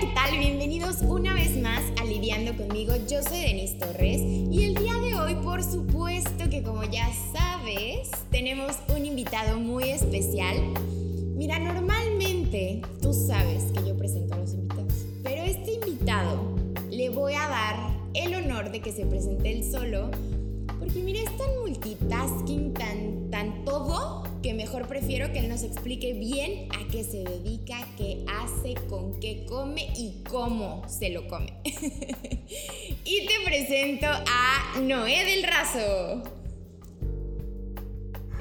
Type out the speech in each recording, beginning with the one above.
¿qué tal? Bienvenidos una vez más a Lidiando conmigo. Yo soy Denise Torres y el día de hoy, por supuesto que como ya sabes, tenemos un invitado muy especial. Mira, normalmente tú sabes que yo presento a los invitados, pero este invitado le voy a dar el honor de que se presente él solo, porque mira, es tan multitasking, tan, tan todo, mejor prefiero que él nos explique bien a qué se dedica, qué hace, con qué come y cómo se lo come. y te presento a Noé del Razo.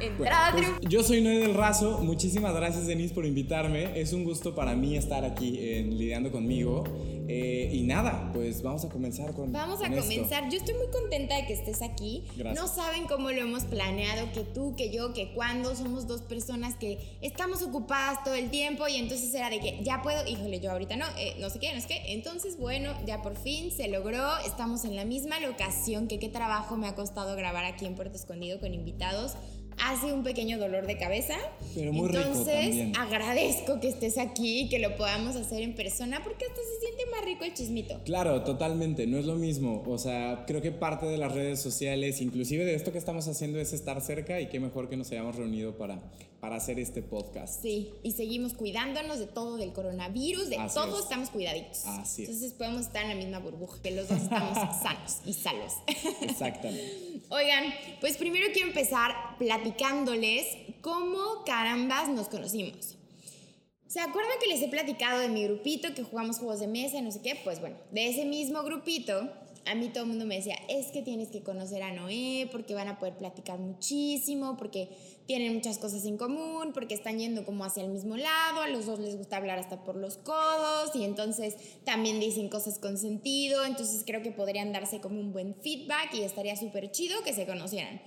Entrada Bueno, pues, yo soy Noé del Razo. Muchísimas gracias, Denise, por invitarme. Es un gusto para mí estar aquí en Lidiando conmigo. Eh, y nada, pues vamos a comenzar con. Vamos a con esto. comenzar. Yo estoy muy contenta de que estés aquí. Gracias. No saben cómo lo hemos planeado, que tú, que yo, que cuando somos dos personas que estamos ocupadas todo el tiempo y entonces era de que ya puedo, híjole, yo ahorita no, eh, no sé qué, no sé qué. Entonces, bueno, ya por fin se logró. Estamos en la misma locación, que qué trabajo me ha costado grabar aquí en Puerto Escondido con invitados. Hace un pequeño dolor de cabeza. Pero muy rico Entonces, agradezco que estés aquí y que lo podamos hacer en persona porque hasta se siente más rico el chismito. Claro, totalmente, no es lo mismo. O sea, creo que parte de las redes sociales, inclusive de esto que estamos haciendo, es estar cerca y qué mejor que nos hayamos reunido para, para hacer este podcast. Sí, y seguimos cuidándonos de todo, del coronavirus, de Así todo es. estamos cuidaditos. Así es. Entonces podemos estar en la misma burbuja, que los dos estamos sanos y salvos. Exactamente. Oigan, pues primero quiero empezar platicándoles cómo carambas nos conocimos. ¿Se acuerdan que les he platicado de mi grupito que jugamos juegos de mesa y no sé qué? Pues bueno, de ese mismo grupito, a mí todo el mundo me decía, es que tienes que conocer a Noé porque van a poder platicar muchísimo, porque tienen muchas cosas en común, porque están yendo como hacia el mismo lado, a los dos les gusta hablar hasta por los codos y entonces también dicen cosas con sentido, entonces creo que podrían darse como un buen feedback y estaría súper chido que se conocieran.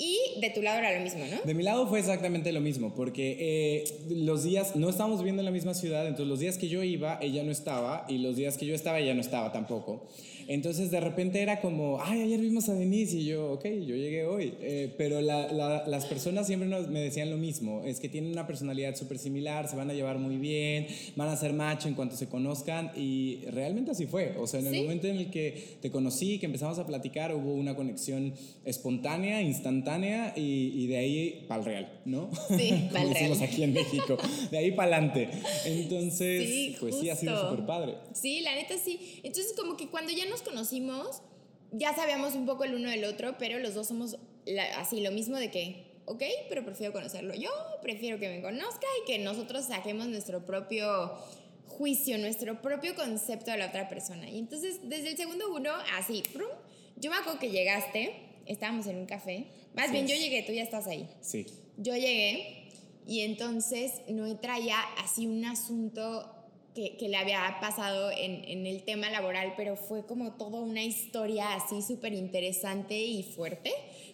Y de tu lado era lo mismo, ¿no? De mi lado fue exactamente lo mismo, porque eh, los días, no estábamos viviendo en la misma ciudad, entonces los días que yo iba, ella no estaba, y los días que yo estaba, ella no estaba tampoco. Entonces de repente era como, ay, ayer vimos a Denise, y yo, ok, yo llegué hoy. Eh, pero la- la- las personas siempre nos- me decían lo mismo, es que tienen una personalidad súper similar, se van a llevar muy bien, van a ser macho en cuanto se conozcan, y realmente así fue. O sea, en el Sí. momento en el que te conocí, que empezamos a platicar, hubo una conexión espontánea, instantánea y, y de ahí para el real, ¿no? Sí, Como pa'l decimos real. aquí en México. De ahí para adelante. Entonces, Sí, pues sí, ha sido justo. súper padre. Sí, la neta sí. Entonces como que cuando ya nos conocimos, ya sabíamos un poco el uno del otro, pero los dos somos la- así lo mismo de que, ok, pero prefiero conocerlo yo, prefiero que me conozca y que nosotros saquemos nuestro propio juicio, nuestro propio concepto de la otra persona. Y entonces desde el segundo uno, así, prum, yo me acuerdo que llegaste, estábamos en un café, más Así bien yo llegué, tú ya estás ahí. Sí. Yo llegué y entonces Noé traía así un asunto que, que le había pasado en, en el tema laboral, pero fue como toda una historia así súper interesante y fuerte.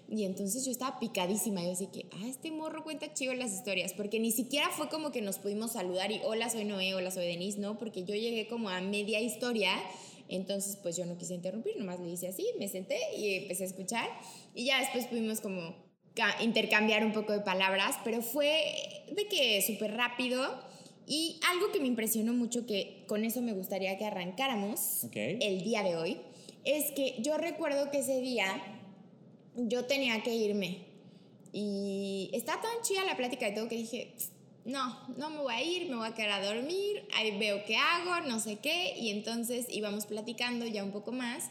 Y entonces yo estaba picadísima. Yo así que, ah, este morro cuenta chido las historias, porque ni siquiera fue como que nos pudimos saludar y hola, soy Noé, hola, soy Denise, no, porque yo llegué como a media historia. Entonces, pues yo no quise interrumpir, nomás le hice así, me senté y empecé a escuchar. Y ya después pudimos como ca- intercambiar un poco de palabras, pero fue de que súper rápido. Y algo que me impresionó mucho, que con eso me gustaría que arrancáramos Ok. el día de hoy, es que yo recuerdo que ese día yo tenía que irme. Y está tan chida la plática de todo que dije, no, no me voy a ir, me voy a quedar a dormir, ahí veo qué hago, no sé qué. Y entonces íbamos platicando ya un poco más.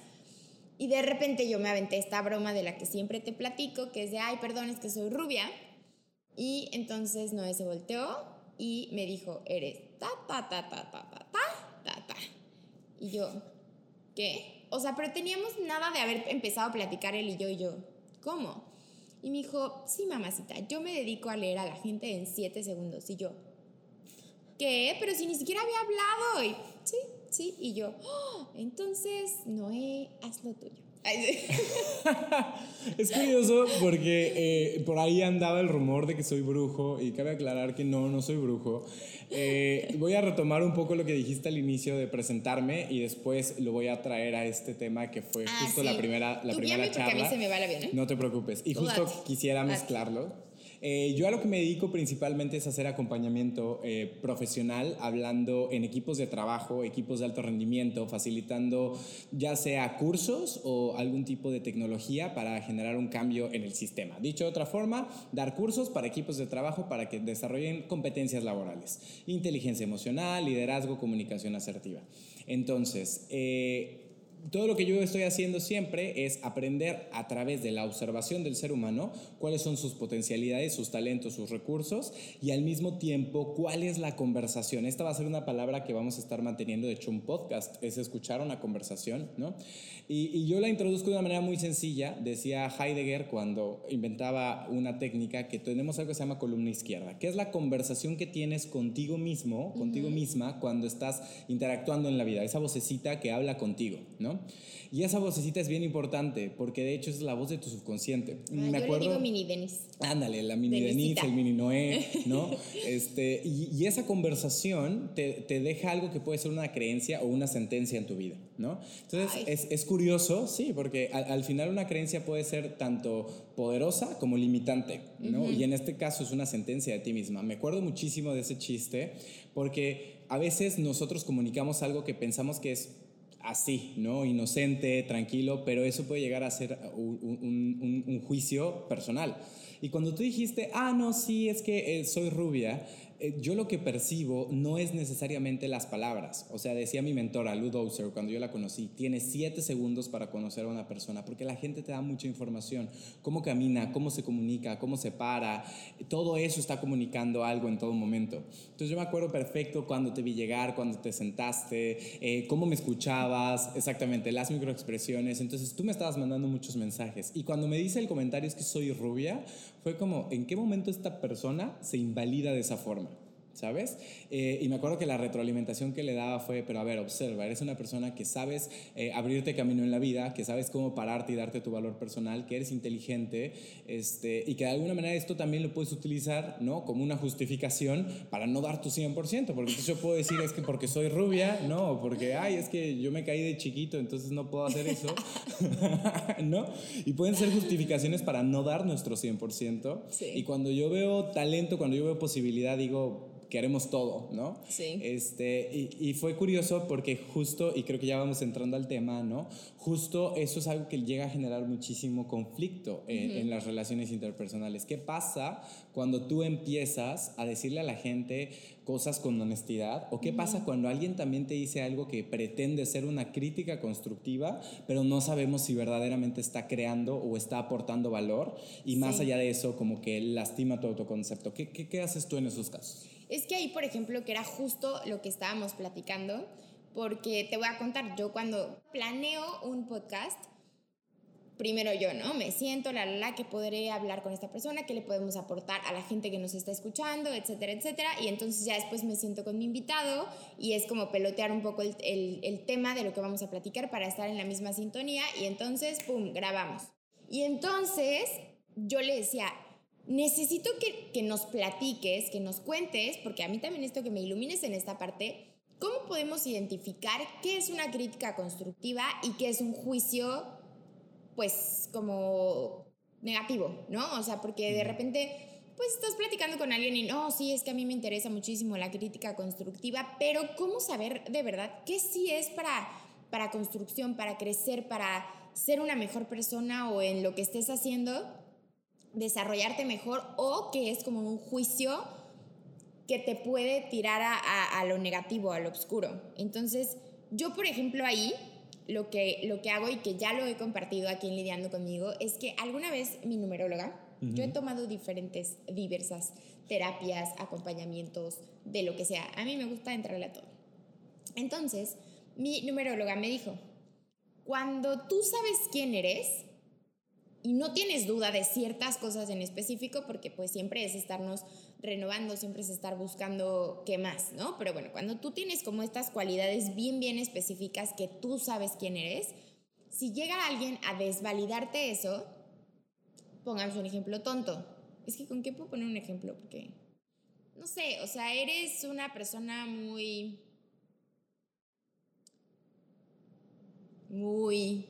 Y de repente yo me aventé esta broma de la que siempre te platico, que es de, ay, perdón, es que soy rubia. Y entonces Noé se volteó y me dijo, eres ta, ta, ta, ta, ta, ta, ta, ta, ta. Y yo, ¿qué? O sea, pero teníamos nada de haber empezado a platicar él y yo y yo, ¿cómo? Y me dijo, sí, mamacita, yo me dedico a leer a la gente en siete segundos. Y yo, ¿qué? Pero si ni siquiera había hablado. Y, sí, sí. Y yo, "Oh, entonces, Noé, haz lo tuyo. Es curioso porque eh, por ahí andaba el rumor de que soy brujo y cabe aclarar que no, no soy brujo. Eh, voy a retomar un poco lo que dijiste al inicio de presentarme y después lo voy a traer a este tema que fue Ah, justo sí. la primera, la Tú primera a mí charla. se me va el avión, ¿eh? No te preocupes. Y Tú justo date, quisiera date. mezclarlo. Eh, yo a lo que me dedico principalmente es hacer acompañamiento eh, profesional, hablando en equipos de trabajo, equipos de alto rendimiento, facilitando ya sea cursos o algún tipo de tecnología para generar un cambio en el sistema. Dicho de otra forma, dar cursos para equipos de trabajo para que desarrollen competencias laborales, inteligencia emocional, liderazgo, comunicación asertiva. Entonces, eh, todo lo que yo estoy haciendo siempre es aprender a través de la observación del ser humano cuáles son sus potencialidades, sus talentos, sus recursos y al mismo tiempo cuál es la conversación. Esta va a ser una palabra que vamos a estar manteniendo, de hecho un podcast es escuchar una conversación, ¿no? Y, yo la introduzco de una manera muy sencilla, decía Heidegger cuando inventaba una técnica que tenemos algo que se llama columna izquierda, que es la conversación que tienes contigo mismo, contigo misma cuando estás interactuando en la vida, esa vocecita que habla contigo, ¿no? Y esa vocecita es bien importante porque de hecho es la voz de tu subconsciente. Ah, Me yo acuerdo, le digo mini Denis. Ándale, la mini Denis, el mini Noé, ¿no? este, y, esa conversación te, te, deja algo que puede ser una creencia o una sentencia en tu vida, ¿no? Entonces es, es, curioso, sí, porque al, final una creencia puede ser tanto poderosa como limitante, ¿no? Y en este caso es una sentencia de ti misma. Me acuerdo muchísimo de ese chiste porque a veces nosotros comunicamos algo que pensamos que es así, ¿no? Inocente, tranquilo, pero eso puede llegar a ser un, juicio personal. Y cuando tú dijiste, ah, no, sí, es que eh, soy rubia, yo lo que percibo no es necesariamente las palabras. O sea, decía mi mentora, Lou Dowser, cuando yo la conocí, tiene siete segundos para conocer a una persona, porque la gente te da mucha información. Cómo camina, cómo se comunica, cómo se para, todo eso está comunicando algo en todo momento. Entonces yo me acuerdo perfecto cuando te vi llegar, cuando te sentaste, eh, cómo me escuchabas, exactamente, las microexpresiones. Entonces tú me estabas mandando muchos mensajes. Y cuando me dice el comentario es que soy rubia, fue como, ¿en qué momento esta persona se invalida de esa forma? ¿Sabes? Eh, y me acuerdo que la retroalimentación que le daba fue, pero a ver, observa, eres una persona que sabes eh, abrirte camino en la vida, que sabes cómo pararte y darte tu valor personal, que eres inteligente, este, y que de alguna manera esto también lo puedes utilizar, ¿no? Como una justificación para no dar tu 100%, porque entonces yo puedo decir es que porque soy rubia, no, porque, ay, es que yo me caí de chiquito, entonces no puedo hacer eso, ¿no? Y pueden ser justificaciones para no dar nuestro 100%. Y cuando yo veo talento, cuando yo veo posibilidad, digo, queremos todo, ¿no? Sí. Este, y, fue curioso porque justo, y creo que ya vamos entrando al tema, ¿no? Justo eso es algo que llega a generar muchísimo conflicto en, las relaciones interpersonales. ¿Qué pasa cuando tú empiezas a decirle a la gente cosas con honestidad? ¿O qué pasa cuando alguien también te dice algo que pretende ser una crítica constructiva, pero no sabemos si verdaderamente está creando o está aportando valor? Y más allá de eso, como que lastima tu autoconcepto. ¿Qué, qué, qué haces tú en esos casos? Es que ahí, por ejemplo, que era justo lo que estábamos platicando, porque te voy a contar, yo cuando planeo un podcast, primero yo, ¿no? Me siento, la, la, la, que podré hablar con esta persona, que le podemos aportar a la gente que nos está escuchando, etcétera, etcétera. Y entonces ya después me siento con mi invitado y es como pelotear un poco el, el, el tema de lo que vamos a platicar para estar en la misma sintonía y entonces, ¡pum!, grabamos. Y entonces yo le decía, necesito que, que, nos platiques, que nos cuentes, porque a mí también esto que me ilumines en esta parte, ¿cómo podemos identificar qué es una crítica constructiva y qué es un juicio, pues, como negativo, ¿no? O sea, porque de repente... Pues estás platicando con alguien y no, sí, es que a mí me interesa muchísimo la crítica constructiva, pero ¿cómo saber de verdad qué sí es para, para construcción, para crecer, para ser una mejor persona o en lo que estés haciendo? Desarrollarte mejor o que es como un juicio que te puede tirar a, lo negativo, a lo oscuro. Entonces, yo, por ejemplo, ahí lo que, lo que hago y que ya lo he compartido aquí en Lidiando conmigo es que alguna vez mi numeróloga, yo he tomado diferentes, diversas terapias, acompañamientos, de lo que sea. A mí me gusta entrarle a todo. Entonces, mi numeróloga me dijo, cuando tú sabes quién eres, y no tienes duda de ciertas cosas en específico, porque pues siempre es estarnos renovando, siempre es estar buscando qué más, ¿no? Pero bueno, cuando tú tienes como estas cualidades bien, bien específicas que tú sabes quién eres, si llega alguien a desvalidarte eso, pongamos un ejemplo tonto. Es que con qué puedo poner un ejemplo, porque, no sé, o sea, eres una persona muy... Muy...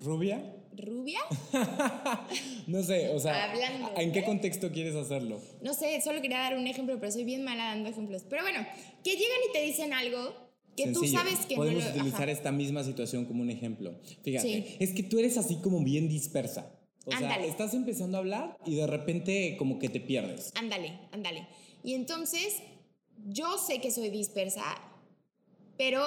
¿Rubia? Rubia. no sé, o sea, Hablando, ¿en qué ¿eh? contexto quieres hacerlo? No sé, solo quería dar un ejemplo, pero soy bien mala dando ejemplos. Pero bueno, que llegan y te dicen algo que tú sabes que Podemos no lo... utilizar ajá. esta misma situación como un ejemplo. Fíjate, Sí. es que tú eres así como bien dispersa. O sea, Ándale. estás empezando a hablar y de repente como que te pierdes. Ándale, ándale. Y entonces, yo sé que soy dispersa, pero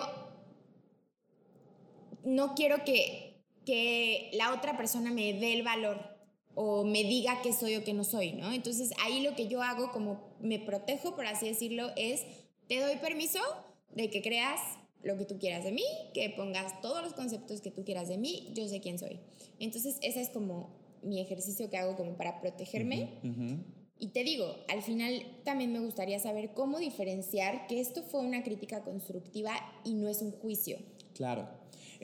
no quiero que, que la otra persona me dé el valor o me diga que soy o que no soy, ¿no? Entonces ahí lo que yo hago, como me protejo, por así decirlo, es, te doy permiso de que creas lo que tú quieras de mí, que pongas todos los conceptos que tú quieras de mí, yo sé quién soy. Entonces ese es como mi ejercicio que hago como para protegerme. Y te digo, al final también me gustaría saber cómo diferenciar que esto fue una crítica constructiva y no es un juicio. Claro.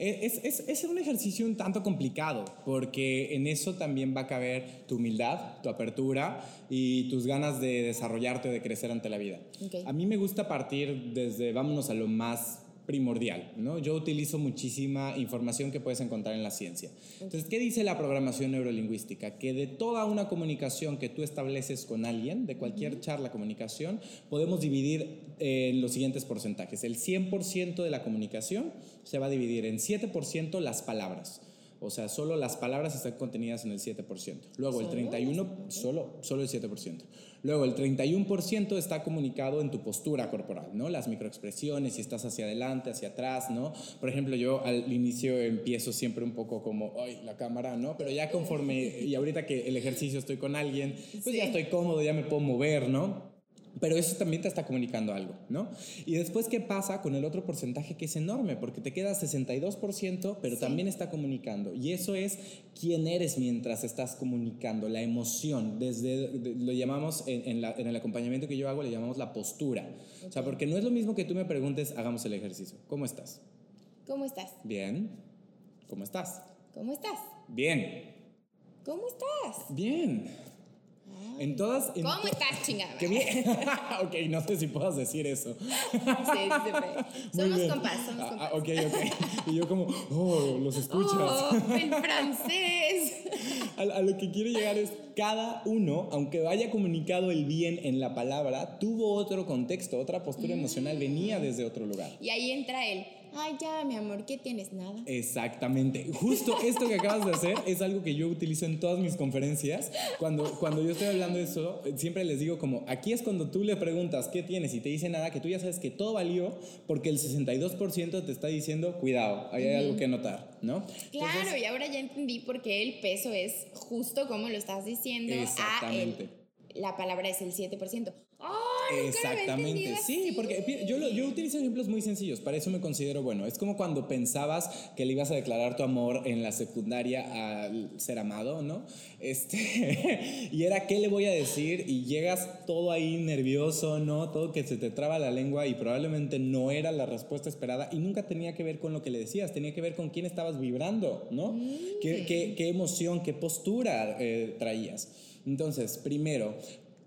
E, Es, es, es un ejercicio un tanto complicado, porque en eso también va a caber tu humildad, tu apertura y tus ganas de desarrollarte o de crecer ante la vida. A mí me gusta partir desde, vámonos a lo más primordial, ¿no? Yo utilizo muchísima información que puedes encontrar en la ciencia. Entonces, ¿qué dice la programación neurolingüística? Que de toda una comunicación que tú estableces con alguien, de cualquier charla, comunicación, podemos dividir en los siguientes porcentajes. El 100% de la comunicación se va a dividir en 7% las palabras. O sea, solo las palabras están contenidas en el 7%. Luego el ¿Solo? 31%, solo, solo el 7%. Luego el 31% está comunicado en tu postura corporal, ¿no? Las microexpresiones, si estás hacia adelante, hacia atrás, ¿no? Por ejemplo, yo al inicio empiezo siempre un poco como, ay, la cámara, ¿no? Pero ya conforme, y ahorita que el ejercicio estoy con alguien, pues ya estoy cómodo, ya me puedo mover, ¿no? Pero eso también te está comunicando algo, ¿no? Y después, ¿qué pasa con el otro porcentaje que es enorme? Porque te queda 62%, pero Sí. también está comunicando. Y eso es quién eres mientras estás comunicando, la emoción. Desde, de- lo llamamos, en, en la- en el acompañamiento que yo hago, le llamamos la postura. O sea, porque no es lo mismo que tú me preguntes, hagamos el ejercicio. ¿Cómo estás? ¿Cómo estás? Bien. ¿Cómo estás? ¿Cómo estás? Bien. ¿Cómo estás? Bien. En todas... en ¿Cómo estás, chingada? ¡Qué bien! ok, no sé si puedas decir eso. Sí, sí, sí. Somos compas, somos Ah, compas. ah, ok, ok. Y yo como, oh, los escuchas. Oh, el francés. A, a lo que quiero llegar es, cada uno, aunque vaya comunicado el bien en la palabra, tuvo otro contexto, otra postura emocional, venía desde otro lugar. Y ahí entra él. Ay, ya, mi amor, ¿qué tienes? Nada. Exactamente. Justo esto que acabas de hacer es algo que yo utilizo en todas mis conferencias. Cuando, cuando yo estoy hablando de eso, siempre les digo como, aquí es cuando tú le preguntas qué tienes y te dice nada, que tú ya sabes que todo valió porque el 62% te está diciendo, cuidado, ahí hay algo que notar, ¿no? Claro, y ahora ya entendí por qué el peso es justo como lo estás diciendo. A Exactamente. el, la palabra es el 7%. Había Exactamente, sí, porque yo, yo utilizo ejemplos muy sencillos, para eso me considero bueno. Es como cuando pensabas que le ibas a declarar tu amor en la secundaria al ser amado, ¿no? Este, y era, ¿qué le voy a decir? Y llegas todo ahí nervioso, ¿no? Todo que se te traba la lengua y probablemente no era la respuesta esperada y nunca tenía que ver con lo que le decías, tenía que ver con quién estabas vibrando, ¿no? ¿Qué, qué- qué emoción, qué postura eh, traías? Entonces, primero,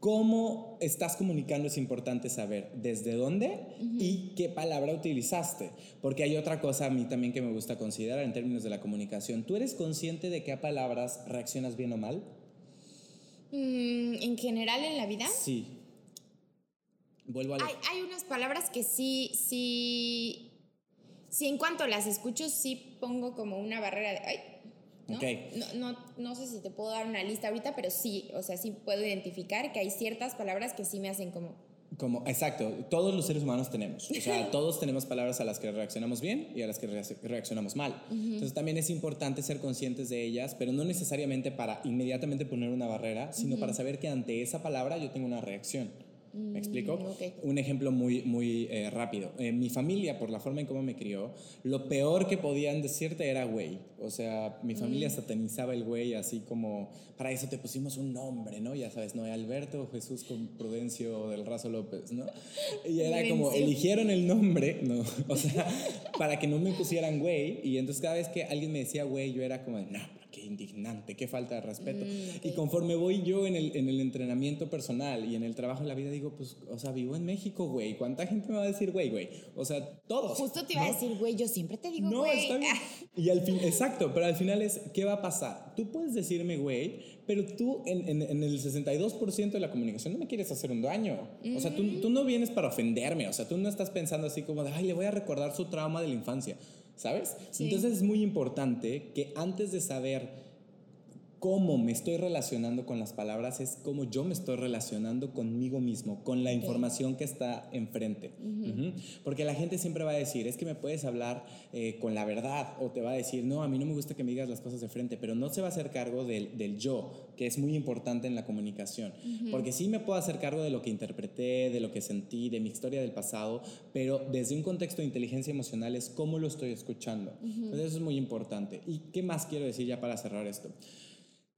cómo estás comunicando es importante saber desde dónde y qué palabra utilizaste. Porque hay otra cosa a mí también que me gusta considerar en términos de la comunicación. ¿Tú eres consciente de qué a palabras reaccionas bien o mal? Mm, en general en la vida. Sí. Vuelvo a Hay, hay unas palabras que sí, sí, sí, en cuanto las escucho, sí pongo como una barrera de, ay, ¿no? No, no, no sé si te puedo dar una lista ahorita, pero sí, o sea, sí puedo identificar que hay ciertas palabras que sí me hacen como, Como, exacto, todos los seres humanos tenemos. O sea, todos tenemos palabras a las que reaccionamos bien y a las que reac- reaccionamos mal. Entonces también es importante ser conscientes de ellas, pero no necesariamente para inmediatamente poner una barrera, sino para saber que ante esa palabra yo tengo una reacción. ¿Me explico? Mm, ok. Un ejemplo muy, muy eh, rápido. En mi familia, por la forma en cómo me crió, lo peor que podían decirte era güey. O sea, mi familia Mm. satanizaba el güey así como, para eso te pusimos un nombre, ¿no? Ya sabes, ¿no? Alberto Jesús con Prudencio del Razo López, ¿no? Y era como, eligieron el nombre, ¿no? O sea, para que no me pusieran güey. Y entonces cada vez que alguien me decía güey, yo era como, no, ¿pero qué indignante, qué falta de respeto. Y conforme voy yo en el, en el entrenamiento personal y en el trabajo de la vida, digo, pues, o sea, vivo en México, güey. ¿Cuánta gente me va a decir, güey, güey? O sea, todos. Justo te iba a decir, güey, yo siempre te digo, güey. No, está bien. Y al fin, exacto, pero al final es, ¿qué va a pasar? Tú puedes decirme, güey, pero tú en, en, en el 62% de la comunicación no me quieres hacer un daño. O sea, tú, tú no vienes para ofenderme, o sea, tú no estás pensando así como de, ay, le voy a recordar su trauma de la infancia. ¿Sabes? Entonces es muy importante que antes de saber cómo me estoy relacionando con las palabras es cómo yo me estoy relacionando conmigo mismo, con la información que está enfrente. Porque la gente siempre va a decir, es que me puedes hablar eh, con la verdad, o te va a decir, no, a mí no me gusta que me digas las cosas de frente, pero no se va a hacer cargo del, del yo, que es muy importante en la comunicación. Porque sí me puedo hacer cargo de lo que interpreté, de lo que sentí, de mi historia del pasado, pero desde un contexto de inteligencia emocional es cómo lo estoy escuchando. Entonces eso es muy importante. ¿Y qué más quiero decir ya para cerrar esto?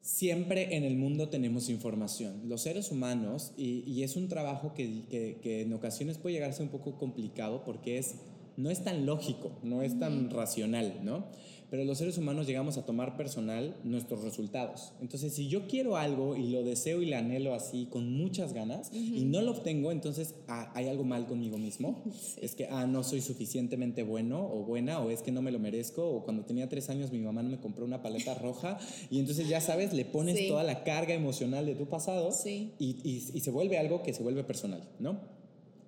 Siempre en el mundo tenemos información. Los seres humanos, y, es un trabajo que, que, en ocasiones puede llegar a ser un poco complicado porque es, no es tan lógico, no es tan racional, ¿no? Pero los seres humanos llegamos a tomar personal nuestros resultados. Entonces, si yo quiero algo y lo deseo y le anhelo así con muchas ganas y no lo obtengo, entonces ah, hay algo mal conmigo mismo. Es que, ah, no soy suficientemente bueno o buena, o es que no me lo merezco, o cuando tenía tres años mi mamá no me compró una paleta roja, y entonces ya sabes, le pones toda la carga emocional de tu pasado y, y se vuelve algo que se vuelve personal, ¿no?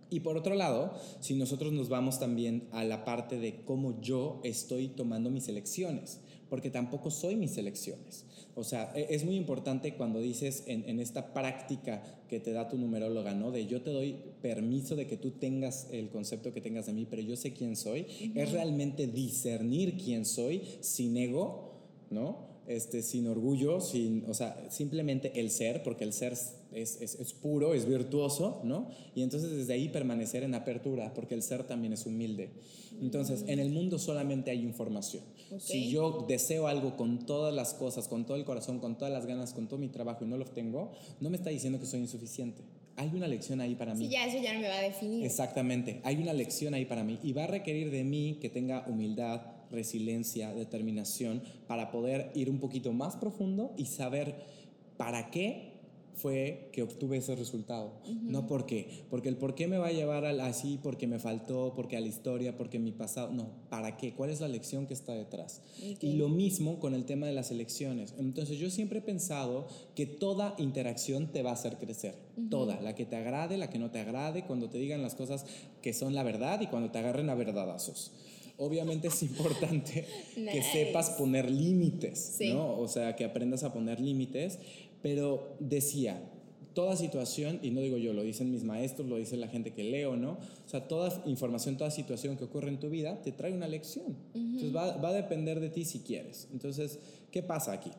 Y por otro lado, si nosotros nos vamos también a la parte de cómo yo estoy tomando mis elecciones, porque tampoco soy mis elecciones. O sea, e, es muy importante cuando dices en, esta práctica que te da tu numeróloga, ¿no? De yo te doy permiso de que tú tengas el concepto que tengas de mí, pero yo sé quién soy. Es realmente discernir quién soy sin ego, ¿no? Este, sin orgullo, sin, o sea, simplemente el ser, porque el ser es, es, puro, es virtuoso, ¿no? Y entonces desde ahí permanecer en apertura, porque el ser también es humilde. Entonces, en el mundo solamente hay información. Si yo deseo algo con todas las cosas, con todo el corazón, con todas las ganas, con todo mi trabajo y no lo obtengo, no me está diciendo que soy insuficiente. Hay una lección ahí para mí. Sí, ya eso ya no me va a definir. Exactamente, hay una lección ahí para mí y va a requerir de mí que tenga humildad, resiliencia, determinación para poder ir un poquito más profundo y saber para qué fue que obtuve ese resultado. No por qué. Porque el por qué me va a llevar al así, porque me faltó, porque a la historia, porque mi pasado. No, ¿para qué? ¿Cuál es la lección que está detrás? Y lo mismo con el tema de las elecciones. Entonces yo siempre he pensado que toda interacción te va a hacer crecer. Toda. La que te agrade, la que no te agrade, cuando te digan las cosas que son la verdad y cuando te agarren a verdadazos obviamente es importante que sepas poner límites, ¿no? O sea, que aprendas a poner límites, pero decía, toda situación, y no digo yo, lo dicen mis maestros, lo dice la gente que leo, ¿no? O sea, toda información, toda situación que ocurre en tu vida te trae una lección. Entonces va, va, a depender de ti si quieres. Entonces, ¿qué pasa aquí?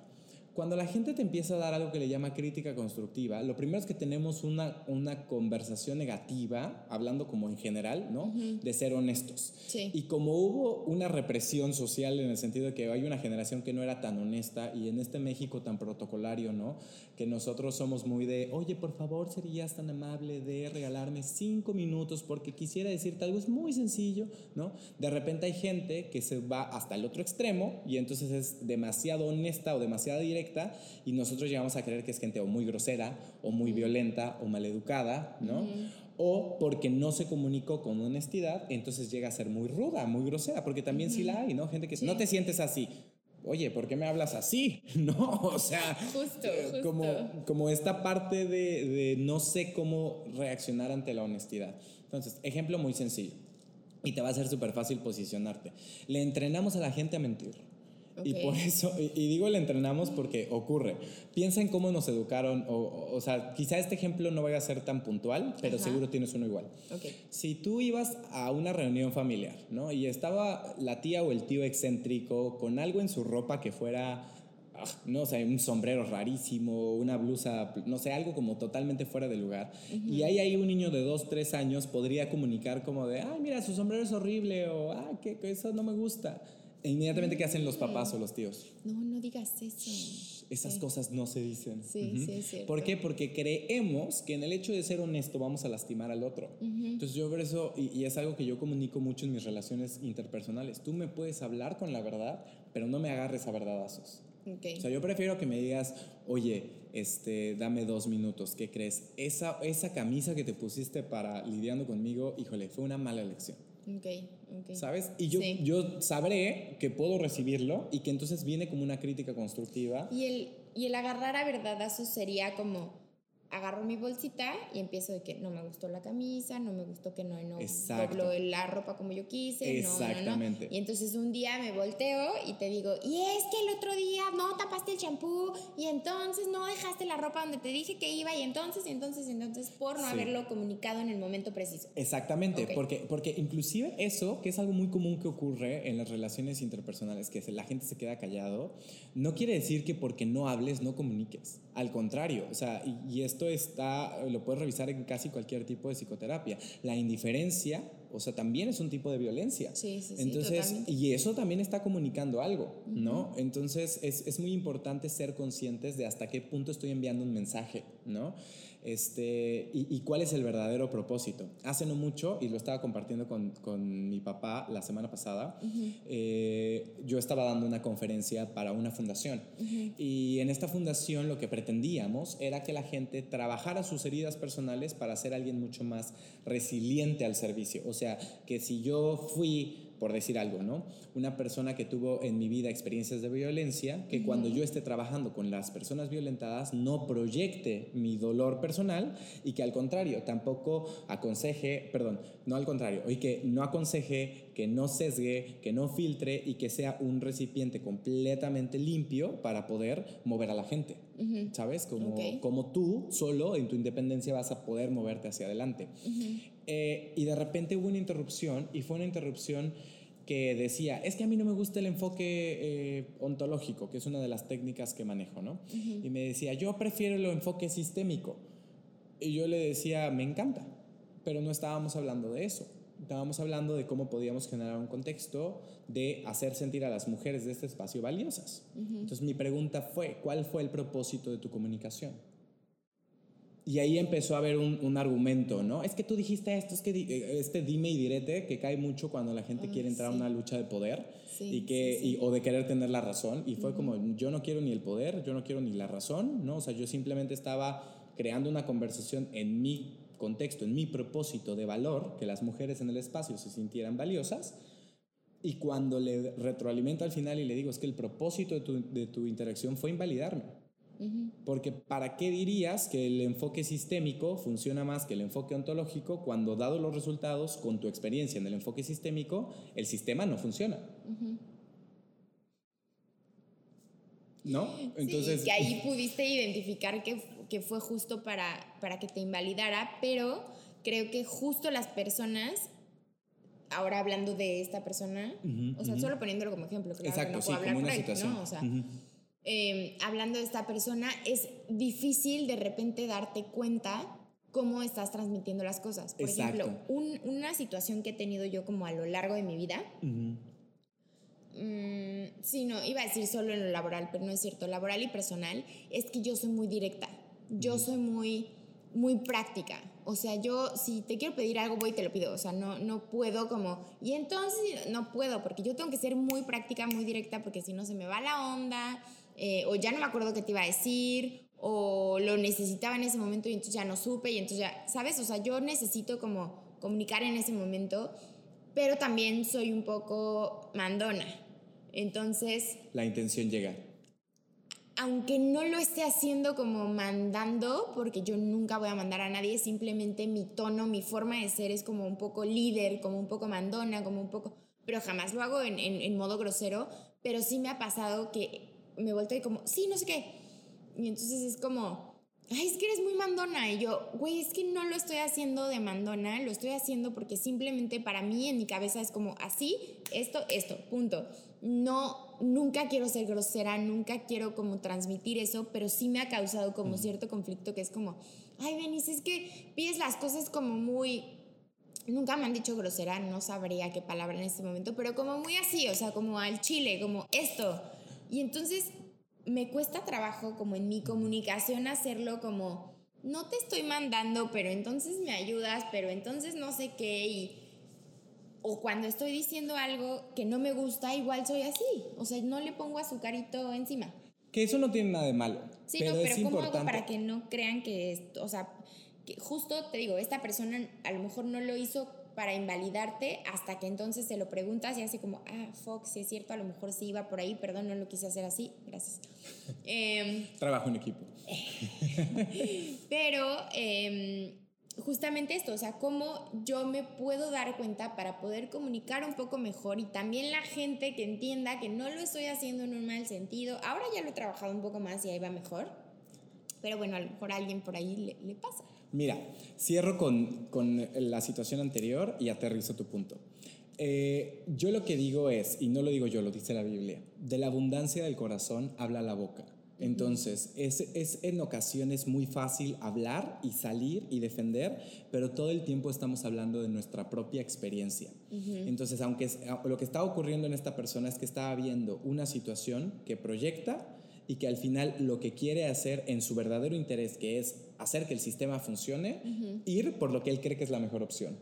Cuando la gente te empieza a dar algo que le llama crítica constructiva, lo primero es que tenemos una, una conversación negativa, hablando como en general, ¿no? De ser honestos. Y como hubo una represión social en el sentido de que hay una generación que no era tan honesta y en este México tan protocolario, ¿no? Que nosotros somos muy de, oye, por favor, serías tan amable de regalarme cinco minutos porque quisiera decirte algo, es muy sencillo, ¿no? De repente hay gente que se va hasta el otro extremo y entonces es demasiado honesta o demasiado directa y nosotros llegamos a creer que es gente o muy grosera o muy violenta o maleducada, ¿no? O porque no se comunicó con honestidad, entonces llega a ser muy ruda, muy grosera, porque también sí la hay, ¿no? Gente que no te sientes así. Oye, ¿por qué me hablas así? No, o sea, justo, Como, como esta parte de, de no sé cómo reaccionar ante la honestidad. Entonces, ejemplo muy sencillo y te va a ser súper fácil posicionarte. Le entrenamos a la gente a mentir. Y por eso, y, digo le entrenamos porque ocurre. Piensa en cómo nos educaron, o, o, sea, quizá este ejemplo no vaya a ser tan puntual, pero seguro tienes uno igual. Si tú ibas a una reunión familiar, ¿no? Y estaba la tía o el tío excéntrico con algo en su ropa que fuera, ah, no sé, un sombrero rarísimo, una blusa, no sé, algo como totalmente fuera de lugar. Y ahí hay un niño de dos, tres años podría comunicar como de, ay, mira, su sombrero es horrible, o, ah, que eso no me gusta inmediatamente, ¿qué hacen los papás o los tíos? No, no digas eso. Esas cosas no se dicen. Sí, sí, sí. ¿Por qué? Porque creemos que en el hecho de ser honesto vamos a lastimar al otro. Entonces yo por eso, y, es algo que yo comunico mucho en mis relaciones interpersonales, tú me puedes hablar con la verdad, pero no me agarres a verdadazos. O sea, yo prefiero que me digas, oye, este, dame dos minutos, ¿qué crees? Esa, esa camisa que te pusiste para lidiando conmigo, híjole, fue una mala elección. Ok, ¿Sabes? Y yo, yo sabré que puedo recibirlo y que entonces viene como una crítica constructiva. Y el, y el agarrar a verdadazo sería como, agarro mi bolsita y empiezo de que no me gustó la camisa, no me gustó que no, no dobló la ropa como yo quise. Exactamente. No, no, Y entonces un día me volteo y te digo, y es que el otro día no tapaste el champú y entonces no dejaste la ropa donde te dije que iba y entonces, y entonces, y entonces, por no haberlo comunicado en el momento preciso. Exactamente, porque, porque inclusive eso, que es algo muy común que ocurre en las relaciones interpersonales, que la gente se queda callado, no quiere decir que porque no hables no comuniques. Al contrario, o sea, y, esto está, lo puedes revisar en casi cualquier tipo de psicoterapia. La indiferencia, o sea, también es un tipo de violencia. Sí, sí, Entonces, y eso también está comunicando algo, ¿no? Entonces, es, es muy importante ser conscientes de hasta qué punto estoy enviando un mensaje, ¿no? Este, y, cuál es el verdadero propósito. Hace no mucho, y lo estaba compartiendo con, con mi papá la semana pasada, eh, yo estaba dando una conferencia para una fundación. Y en esta fundación lo que pretendíamos era que la gente trabajara sus heridas personales para ser alguien mucho más resiliente al servicio. O sea, que si yo fui por decir algo, ¿no? Una persona que tuvo en mi vida experiencias de violencia, que cuando yo esté trabajando con las personas violentadas no proyecte mi dolor personal y que al contrario tampoco aconseje, perdón, no al contrario, y que no aconseje, que no sesgue, que no filtre y que sea un recipiente completamente limpio para poder mover a la gente, ¿sabes? Como, como tú solo en tu independencia vas a poder moverte hacia adelante. Eh, y de repente hubo una interrupción y fue una interrupción que decía, es que a mí no me gusta el enfoque eh, ontológico, que es una de las técnicas que manejo, ¿no? Y me decía, yo prefiero el enfoque sistémico. Y yo le decía, me encanta, pero no estábamos hablando de eso. Estábamos hablando de cómo podíamos generar un contexto de hacer sentir a las mujeres de este espacio valiosas. Entonces mi pregunta fue, ¿cuál fue el propósito de tu comunicación? Y ahí empezó a haber un, argumento, ¿no? Es que tú dijiste esto, es que eh, este dime y direte que cae mucho cuando la gente quiere entrar a una lucha de poder y que, o de querer tener la razón. Y fue como, yo no quiero ni el poder, yo no quiero ni la razón, ¿no? O sea, yo simplemente estaba creando una conversación en mi contexto, en mi propósito de valor, que las mujeres en el espacio se sintieran valiosas. Y cuando le retroalimento al final y le digo, es que el propósito de tu, de tu interacción fue invalidarme. Porque ¿para qué dirías que el enfoque sistémico funciona más que el enfoque ontológico cuando dado los resultados con tu experiencia en el enfoque sistémico, el sistema no funciona? ¿No? Entonces... Sí, que ahí pudiste identificar que, que fue justo para, para que te invalidara, pero creo que justo las personas ahora hablando de esta persona, o sea, solo poniéndolo como ejemplo, claro Exacto, que no puedo hablar como una situación. ¿no? O sea, Em, hablando de esta persona, es difícil de repente darte cuenta cómo estás transmitiendo las cosas. Por ejemplo, una situación que he tenido yo como a lo largo de mi vida, mm, sí, no, iba a decir solo en lo laboral, pero no es cierto, laboral y personal, es que yo soy muy directa, yo soy muy, muy práctica. O sea, yo si te quiero pedir algo, voy y te lo pido. O sea, no, no puedo como... Y entonces no puedo, porque yo tengo que ser muy práctica, muy directa, porque si no se me va la onda eh, o ya no me acuerdo qué te iba a decir, o lo necesitaba en ese momento y entonces ya no supe y entonces ya, ¿sabes? O sea, yo necesito como comunicar en ese momento, pero también soy un poco mandona. Entonces... La intención llega. Aunque no lo esté haciendo como mandando, porque yo nunca voy a mandar a nadie, simplemente mi tono, mi forma de ser es como un poco líder, como un poco mandona, como un poco... Pero jamás lo hago en, en modo grosero, pero sí me ha pasado que me volteé como, sí, no sé qué. Y entonces es como, ay, es que eres muy mandona. Y yo, güey, es que no lo estoy haciendo de mandona, lo estoy haciendo porque simplemente para mí en mi cabeza es como así, esto, esto, punto. No, nunca quiero ser grosera, nunca quiero como transmitir eso, pero sí me ha causado como cierto conflicto que es como, ay, Benice, es que pides las cosas como muy... Nunca me han dicho grosera, no sabría qué palabra en este momento, pero como muy así, o sea, como al chile, como esto. Y entonces me cuesta trabajo como en mi comunicación hacerlo como, no te estoy mandando, pero entonces me ayudas, pero entonces no sé qué. Y, o cuando estoy diciendo algo que no me gusta, igual soy así. O sea, no le pongo azucarito encima. Que eso no tiene nada de malo. Sí, pero, no, pero es ¿cómo importante. hago para que no crean que es, o sea, que justo te digo, esta persona a lo mejor no lo hizo para invalidarte hasta que entonces se lo preguntas y así como, ah, fuck, si es cierto, a lo mejor sí iba por ahí, perdón, no lo quise hacer así, gracias. Em, Trabajo en equipo. pero em, justamente esto, o sea, cómo yo me puedo dar cuenta para poder comunicar un poco mejor y también la gente que entienda que no lo estoy haciendo en un mal sentido. Ahora ya lo he trabajado un poco más y ahí va mejor. Pero bueno, a lo mejor a alguien por ahí le, le pasa. Mira, cierro con, con la situación anterior y aterrizo tu punto. Eh, yo lo que digo es, y no lo digo yo, lo dice la Biblia, de la abundancia del corazón habla la boca. Entonces, es, es, en ocasiones muy fácil hablar y salir y defender, pero todo el tiempo estamos hablando de nuestra propia experiencia. Entonces, aunque es- lo que está ocurriendo en esta persona es que está viendo una situación que proyecta y que al final lo que quiere hacer en su verdadero interés, que es hacer que el sistema funcione, ir por lo que él cree que es la mejor opción.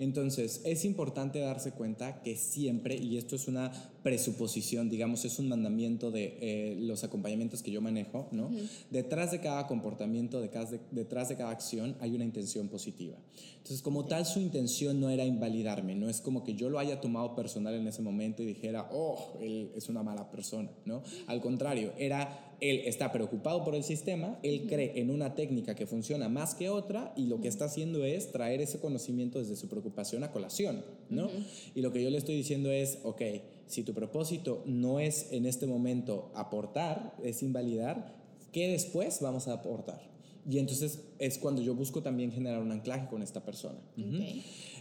Entonces, es importante darse cuenta que siempre, y esto es una presuposición, digamos, es un mandamiento de eh, los acompañamientos que yo manejo, ¿no? Detrás de cada comportamiento, de cada- de- detrás de cada acción, hay una intención positiva. Entonces, como tal, su intención no era invalidarme, no es como que yo lo haya tomado personal en ese momento y dijera, oh, él es una mala persona, ¿no? Al contrario, era, él está preocupado por el sistema, él cree en una técnica que funciona más que otra y lo que está haciendo es traer ese conocimiento desde su preocupación a colación, ¿no? Y lo que yo le estoy diciendo es, ok, si tu propósito no es en este momento aportar, es invalidar, ¿qué después vamos a aportar? Y entonces es cuando yo busco también generar un anclaje con esta persona.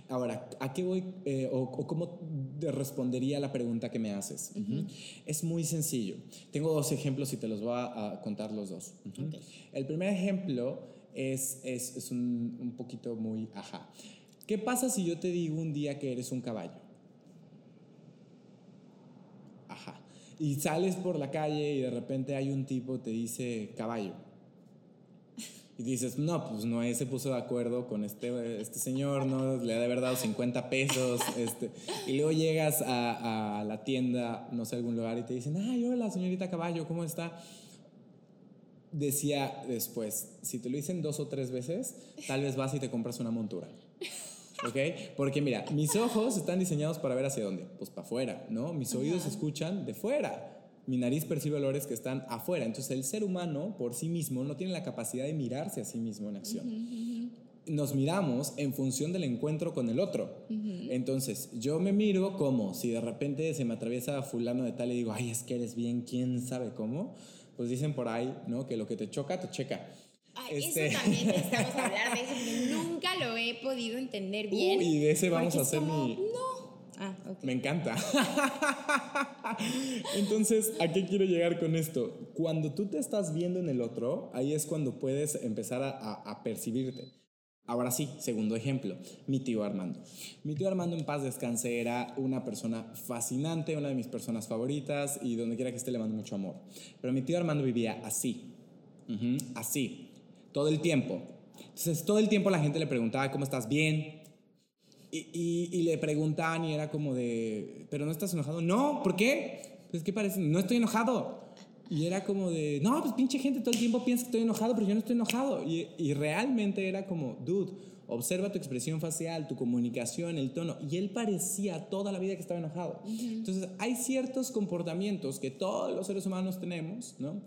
Ahora, ¿a qué voy eh, o, o cómo respondería a la pregunta que me haces? Es muy sencillo. Tengo dos ejemplos y te los voy a, a contar los dos. El primer ejemplo es, es, es un, un poquito muy ajá. ¿Qué pasa si yo te digo un día que eres un caballo? Ajá. Y sales por la calle y de repente hay un tipo te dice caballo. Y dices, no, pues Noé se puso de acuerdo con este, este señor, ¿no? Le ha de haber dado 50 pesos. Este, y luego llegas a, a la tienda, no sé, algún lugar y te dicen, ay, hola, señorita caballo, ¿cómo está? Decía después, si te lo dicen dos o tres veces, tal vez vas y te compras una montura. ¿Ok? Porque mira, mis ojos están diseñados para ver hacia dónde. Pues para afuera, ¿no? Mis oídos escuchan de fuera. Mi nariz percibe olores que están afuera. Entonces el ser humano por sí mismo no tiene la capacidad de mirarse a sí mismo en acción. Nos miramos en función del encuentro con el otro. Entonces yo me miro como si de repente se me atraviesa fulano de tal y digo, ay, es que eres bien, quién sabe cómo. Pues dicen por ahí, ¿no? Que lo que te choca, te checa. Ay, Este- Eso también necesitamos hablar de eso, porque nunca lo he podido entender bien. Uy, de ese vamos a hacer como, mi- No. Ah, ok. Me encanta. Entonces, ¿a qué quiero llegar con esto? Cuando tú te estás viendo en el otro, ahí es cuando puedes empezar a, a- a percibirte. Ahora sí, segundo ejemplo, mi tío Armando. Mi tío Armando en paz descanse era una persona fascinante, una de mis personas favoritas y donde quiera que esté le mando mucho amor. Pero mi tío Armando vivía así, así, todo el tiempo. Entonces, todo el tiempo la gente le preguntaba, ¿cómo estás? Bien, y, y- y le preguntaban y era como de, ¿pero no estás enojado? No, ¿por qué? Pues, ¿qué parece? No estoy enojado. Y era como de, no, pues pinche gente todo el tiempo piensa que estoy enojado, pero yo no estoy enojado. Y, y realmente era como, dude, observa tu expresión facial, tu comunicación, el tono. Y él parecía toda la vida que estaba enojado. Entonces, hay ciertos comportamientos que todos los seres humanos tenemos, ¿no?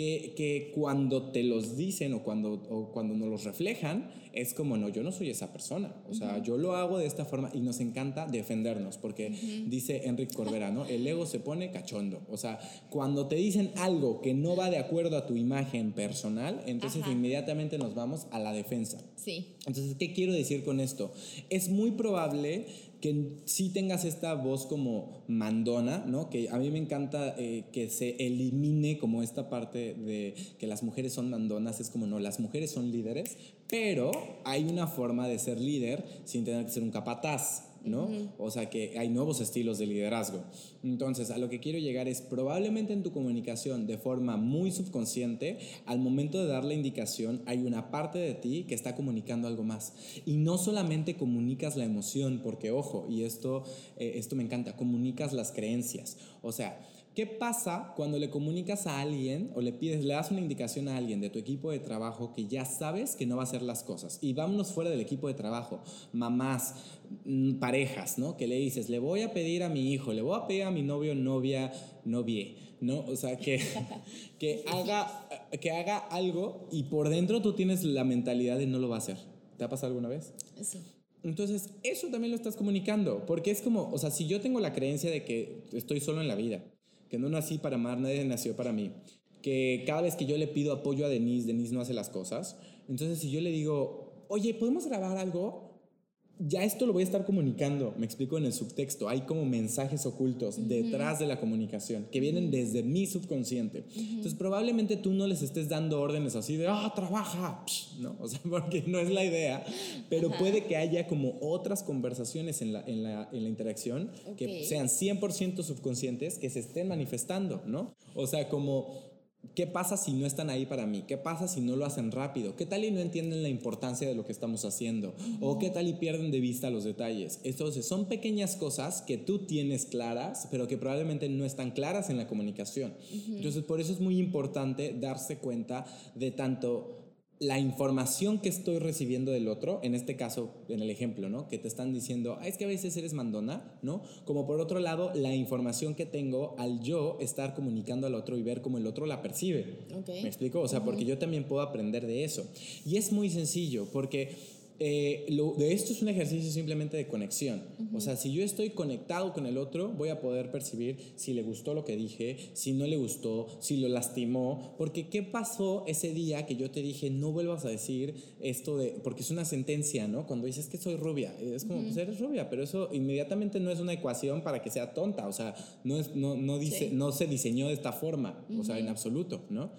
Que, que cuando te los dicen o cuando, o cuando nos los reflejan, es como, no, yo no soy esa persona. O sea, yo lo hago de esta forma y nos encanta defendernos, porque dice Enrique Corbera, ¿no? El ego se pone cachondo. O sea, cuando te dicen algo que no va de acuerdo a tu imagen personal, entonces Ajá. inmediatamente nos vamos a la defensa. Sí. Entonces, ¿qué quiero decir con esto? Es muy probable que sí tengas esta voz como mandona, ¿no? Que a mí me encanta eh, que se elimine como esta parte de que las mujeres son mandonas, es como no, las mujeres son líderes, pero hay una forma de ser líder sin tener que ser un capataz. ¿No? O sea que hay nuevos estilos de liderazgo. Entonces, a lo que quiero llegar es probablemente en tu comunicación de forma muy subconsciente, al momento de dar la indicación, hay una parte de ti que está comunicando algo más. Y no solamente comunicas la emoción, porque ojo, y esto, eh, esto me encanta, comunicas las creencias. O sea, ¿Qué pasa cuando le comunicas a alguien o le pides, le das una indicación a alguien de tu equipo de trabajo que ya sabes que no va a hacer las cosas? Y vámonos fuera del equipo de trabajo, mamás, mm, parejas, ¿no? Que le dices, le voy a pedir a mi hijo, le voy a pedir a mi novio, novia, novie, ¿no? O sea, que, que, haga, que haga algo y por dentro tú tienes la mentalidad de no lo va a hacer. ¿Te ha pasado alguna vez? Sí. Entonces, eso también lo estás comunicando, porque es como, o sea, si yo tengo la creencia de que estoy solo en la vida, que no nací para amar, nadie nació para mí, que cada vez que yo le pido apoyo a Denise, Denise no hace las cosas, entonces si yo le digo, oye, ¿podemos grabar algo? Ya esto lo voy a estar comunicando, me explico en el subtexto, hay como mensajes ocultos detrás de la comunicación que vienen desde mi subconsciente. Entonces probablemente tú no les estés dando órdenes así de, ah, trabaja, ¿no? O sea, porque no es la idea, pero puede que haya como otras conversaciones en la, en la, en la interacción que sean 100% subconscientes que se estén manifestando, ¿no? O sea, como ¿Qué pasa si no están ahí para mí? ¿Qué pasa si no lo hacen rápido? ¿Qué tal y no entienden la importancia de lo que estamos haciendo? ¿O qué tal y pierden de vista los detalles? Entonces, son pequeñas cosas que tú tienes claras, pero que probablemente no están claras en la comunicación. Entonces, por eso es muy importante darse cuenta de tanto la información que estoy recibiendo del otro, en este caso, en el ejemplo, ¿no? Que te están diciendo, es que a veces eres mandona, ¿no? Como por otro lado, la información que tengo al yo estar comunicando al otro y ver cómo el otro la percibe. ¿Me explico? O sea, porque yo también puedo aprender de eso. Y es muy sencillo, porque eh, lo, de esto es un ejercicio simplemente de conexión. O sea, si yo estoy conectado con el otro, voy a poder percibir si le gustó lo que dije, si no le gustó, si lo lastimó. Porque ¿qué pasó ese día que yo te dije, no vuelvas a decir esto de, porque es una sentencia, ¿no? Cuando dices que soy rubia, es como, pues eres rubia, pero eso inmediatamente no es una ecuación para que sea tonta. O sea, no, es, no, no, dice, no se diseñó de esta forma, o sea, en absoluto, ¿no?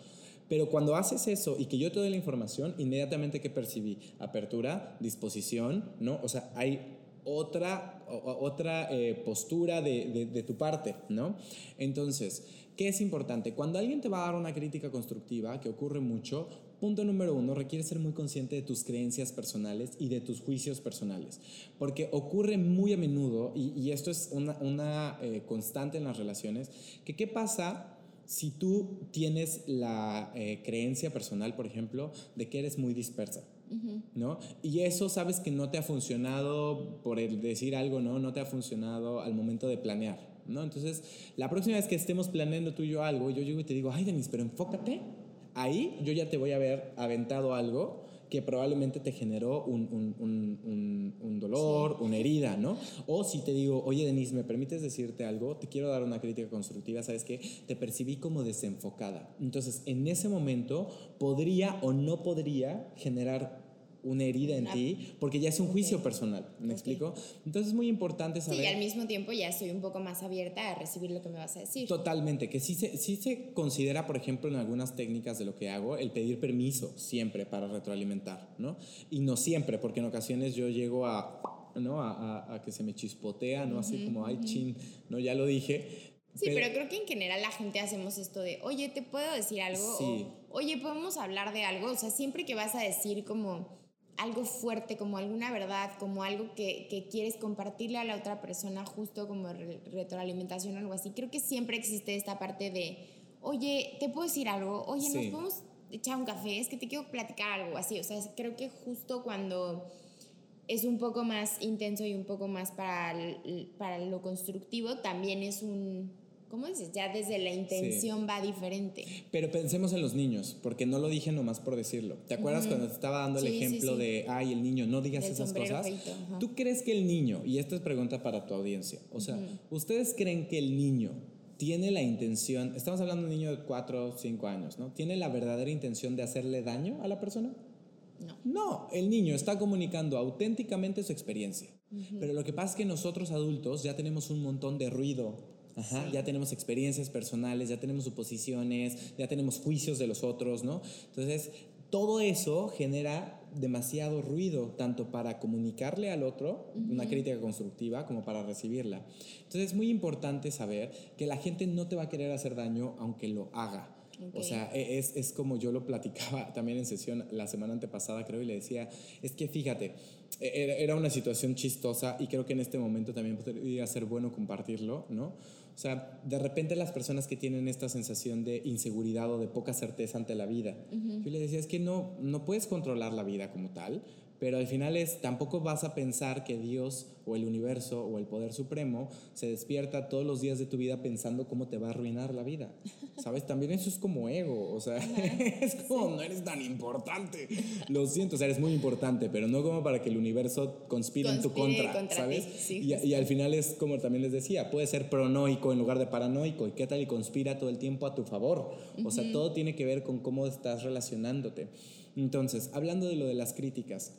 Pero cuando haces eso y que yo te doy la información, inmediatamente que percibí apertura, disposición, ¿no? O sea, hay otra, otra eh, postura de, de, tu parte, ¿no? Entonces, ¿qué es importante? Cuando alguien te va a dar una crítica constructiva, que ocurre mucho, punto número uno, requiere ser muy consciente de tus creencias personales y de tus juicios personales, porque ocurre muy a menudo, y, esto es una, una eh, constante en las relaciones, que qué pasa si tú tienes la eh, creencia personal, por ejemplo, de que eres muy dispersa, ¿no? Y eso sabes que no te ha funcionado por el decir algo, ¿no? No te ha funcionado al momento de planear, ¿no? Entonces, la próxima vez que estemos planeando tú y yo algo, yo llego y te digo, ay, Denis, pero enfócate. Ahí yo ya te voy a haber aventado algo que probablemente te generó un, un, un, dolor, una herida, ¿no? O si te digo, oye Denise, ¿me permites decirte algo? Te quiero dar una crítica constructiva, ¿sabes qué? Te percibí como desenfocada. Entonces, en ese momento podría o no podría generar una herida en ti, porque ya es un juicio personal, ¿me explico? Entonces es muy importante saber... Sí, y al mismo tiempo ya estoy un poco más abierta a recibir lo que me vas a decir. Totalmente, que sí se, sí se considera, por ejemplo, en algunas técnicas de lo que hago, el pedir permiso siempre para retroalimentar, ¿no? Y no siempre, porque en ocasiones yo llego a, ¿no? A, a, que se me chispotea, ¿no? Así como, ay, chin, ¿no? Ya lo dije. Sí, pero, creo que en general la gente hacemos esto de, oye, ¿te puedo decir algo? Sí. oye, ¿podemos hablar de algo? O sea, siempre que vas a decir como algo fuerte, como alguna verdad, como algo que, que, quieres compartirle a la otra persona, justo como retroalimentación o algo así. Creo que siempre existe esta parte de, oye, ¿te puedo decir algo? Oye, ¿nos podemos echar un café? Es que te quiero platicar algo así. O sea, creo que justo cuando es un poco más intenso y un poco más para, para lo constructivo, también es un ¿cómo dices? Ya desde la intención va diferente. Pero pensemos en los niños, porque no lo dije nomás por decirlo. ¿Te acuerdas cuando te estaba dando el ejemplo de, ay, el niño, no digas esas cosas? ¿Tú crees que el niño, y esta es pregunta para tu audiencia, o sea, ¿ustedes creen que el niño tiene la intención, estamos hablando de un niño de 4 o 5 años, ¿no? ¿Tiene la verdadera intención de hacerle daño a la persona? No. No, el niño está comunicando auténticamente su experiencia. Pero lo que pasa es que nosotros adultos ya tenemos un montón de ruido ya tenemos experiencias personales, ya tenemos suposiciones, ya tenemos juicios de los otros, ¿no? Entonces, todo eso genera demasiado ruido, tanto para comunicarle al otro una crítica constructiva como para recibirla. Entonces, es muy importante saber que la gente no te va a querer hacer daño aunque lo haga. O sea, e, es, es, como yo lo platicaba también en sesión la semana antepasada, creo, y le decía, es que fíjate, e-, era una situación chistosa y creo que en este momento también podría ser bueno compartirlo, ¿no? O sea, de repente las personas que tienen esta sensación de inseguridad o de poca certeza ante la vida, yo le decía, es que no, no puedes controlar la vida como tal, pero al final es, tampoco vas a pensar que Dios o el universo o el poder supremo se despierta todos los días de tu vida pensando cómo te va a arruinar la vida. ¿Sabes? También eso es como ego, o sea, es como no eres tan importante. Lo siento, o sea, eres muy importante, pero no como para que el universo conspire, en tu contra, ¿sabes? y, y, al final es como también les decía, puede ser pronoico en lugar de paranoico. ¿Y qué tal y conspira todo el tiempo a tu favor? O sea, todo tiene que ver con cómo estás relacionándote. Entonces, hablando de lo de las críticas,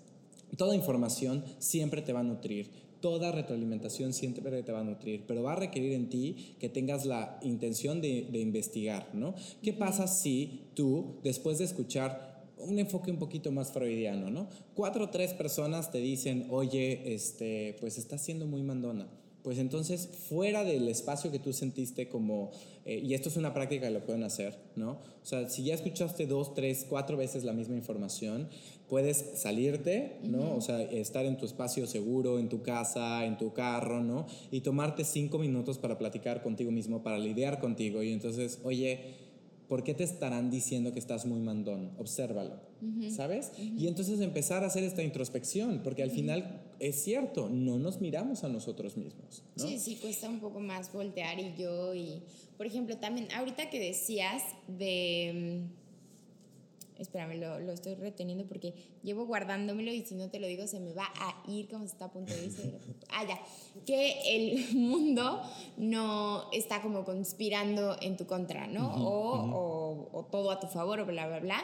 Toda información siempre te va a nutrir, toda retroalimentación siempre te va a nutrir, pero va a requerir en ti que tengas la intención de, investigar, ¿no? ¿Qué pasa si tú, después de escuchar un enfoque un poquito más freudiano, ¿no? Cuatro o tres personas te dicen, oye, este, pues estás siendo muy mandona pues entonces fuera del espacio que tú sentiste como, eh, y esto es una práctica que lo pueden hacer, ¿no? O sea, si ya escuchaste dos, tres, cuatro veces la misma información, puedes salirte, ¿no? O sea, estar en tu espacio seguro, en tu casa, en tu carro, ¿no? Y tomarte cinco minutos para platicar contigo mismo, para lidiar contigo. Y entonces, oye, ¿por qué te estarán diciendo que estás muy mandón? Obsérvalo, ¿sabes? Y entonces empezar a hacer esta introspección, porque al final es cierto, no nos miramos a nosotros mismos. ¿no? Sí, sí, cuesta un poco más voltear y yo, y por ejemplo, también ahorita que decías de... Espérame, lo, lo, estoy reteniendo porque llevo guardándomelo y si no te lo digo se me va a ir como se está a punto de irse. Ah, ya. Que el mundo no está como conspirando en tu contra, ¿no? o, o, todo a tu favor o bla, bla, bla.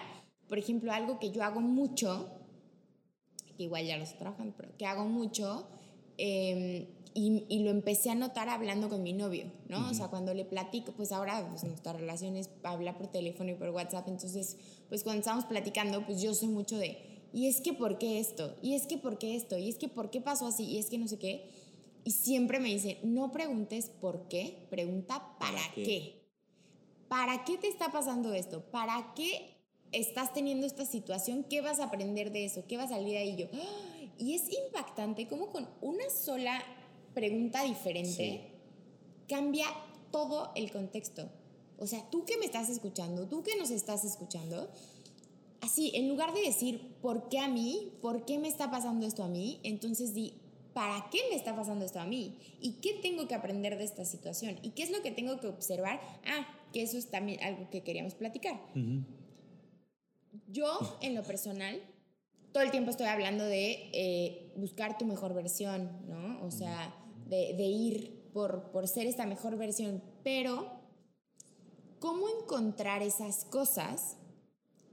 Por ejemplo, algo que yo hago mucho, que igual ya lo estoy trabajando, pero que hago mucho, eh, y, y, lo empecé a notar hablando con mi novio, ¿no? O sea, cuando le platico, pues ahora pues, nuestra relación es hablar por teléfono y por WhatsApp, entonces, pues cuando estamos platicando, pues yo soy mucho de, y es que por qué esto, y es que por qué esto, y es que por qué pasó así, y es que no sé qué. Y siempre me dice, no preguntes por qué, pregunta para, qué? ¿Para qué te está pasando esto? ¿Para qué estás teniendo esta situación? ¿Qué vas a aprender de eso? ¿Qué va a salir de ahí? Yo, ¡ah! y es impactante como con una sola pregunta diferente cambia todo el contexto. O sea, tú que me estás escuchando, tú que nos estás escuchando, así, en lugar de decir, ¿por qué a mí? ¿Por qué me está pasando esto a mí? Entonces di, ¿para qué me está pasando esto a mí? ¿Y qué tengo que aprender de esta situación? ¿Y qué es lo que tengo que observar? Ah, que eso es también algo que queríamos platicar. Yo, en lo personal, todo el tiempo estoy hablando de eh, buscar tu mejor versión, ¿no? O sea, de, ir por, por ser esta mejor versión, pero ¿cómo encontrar esas cosas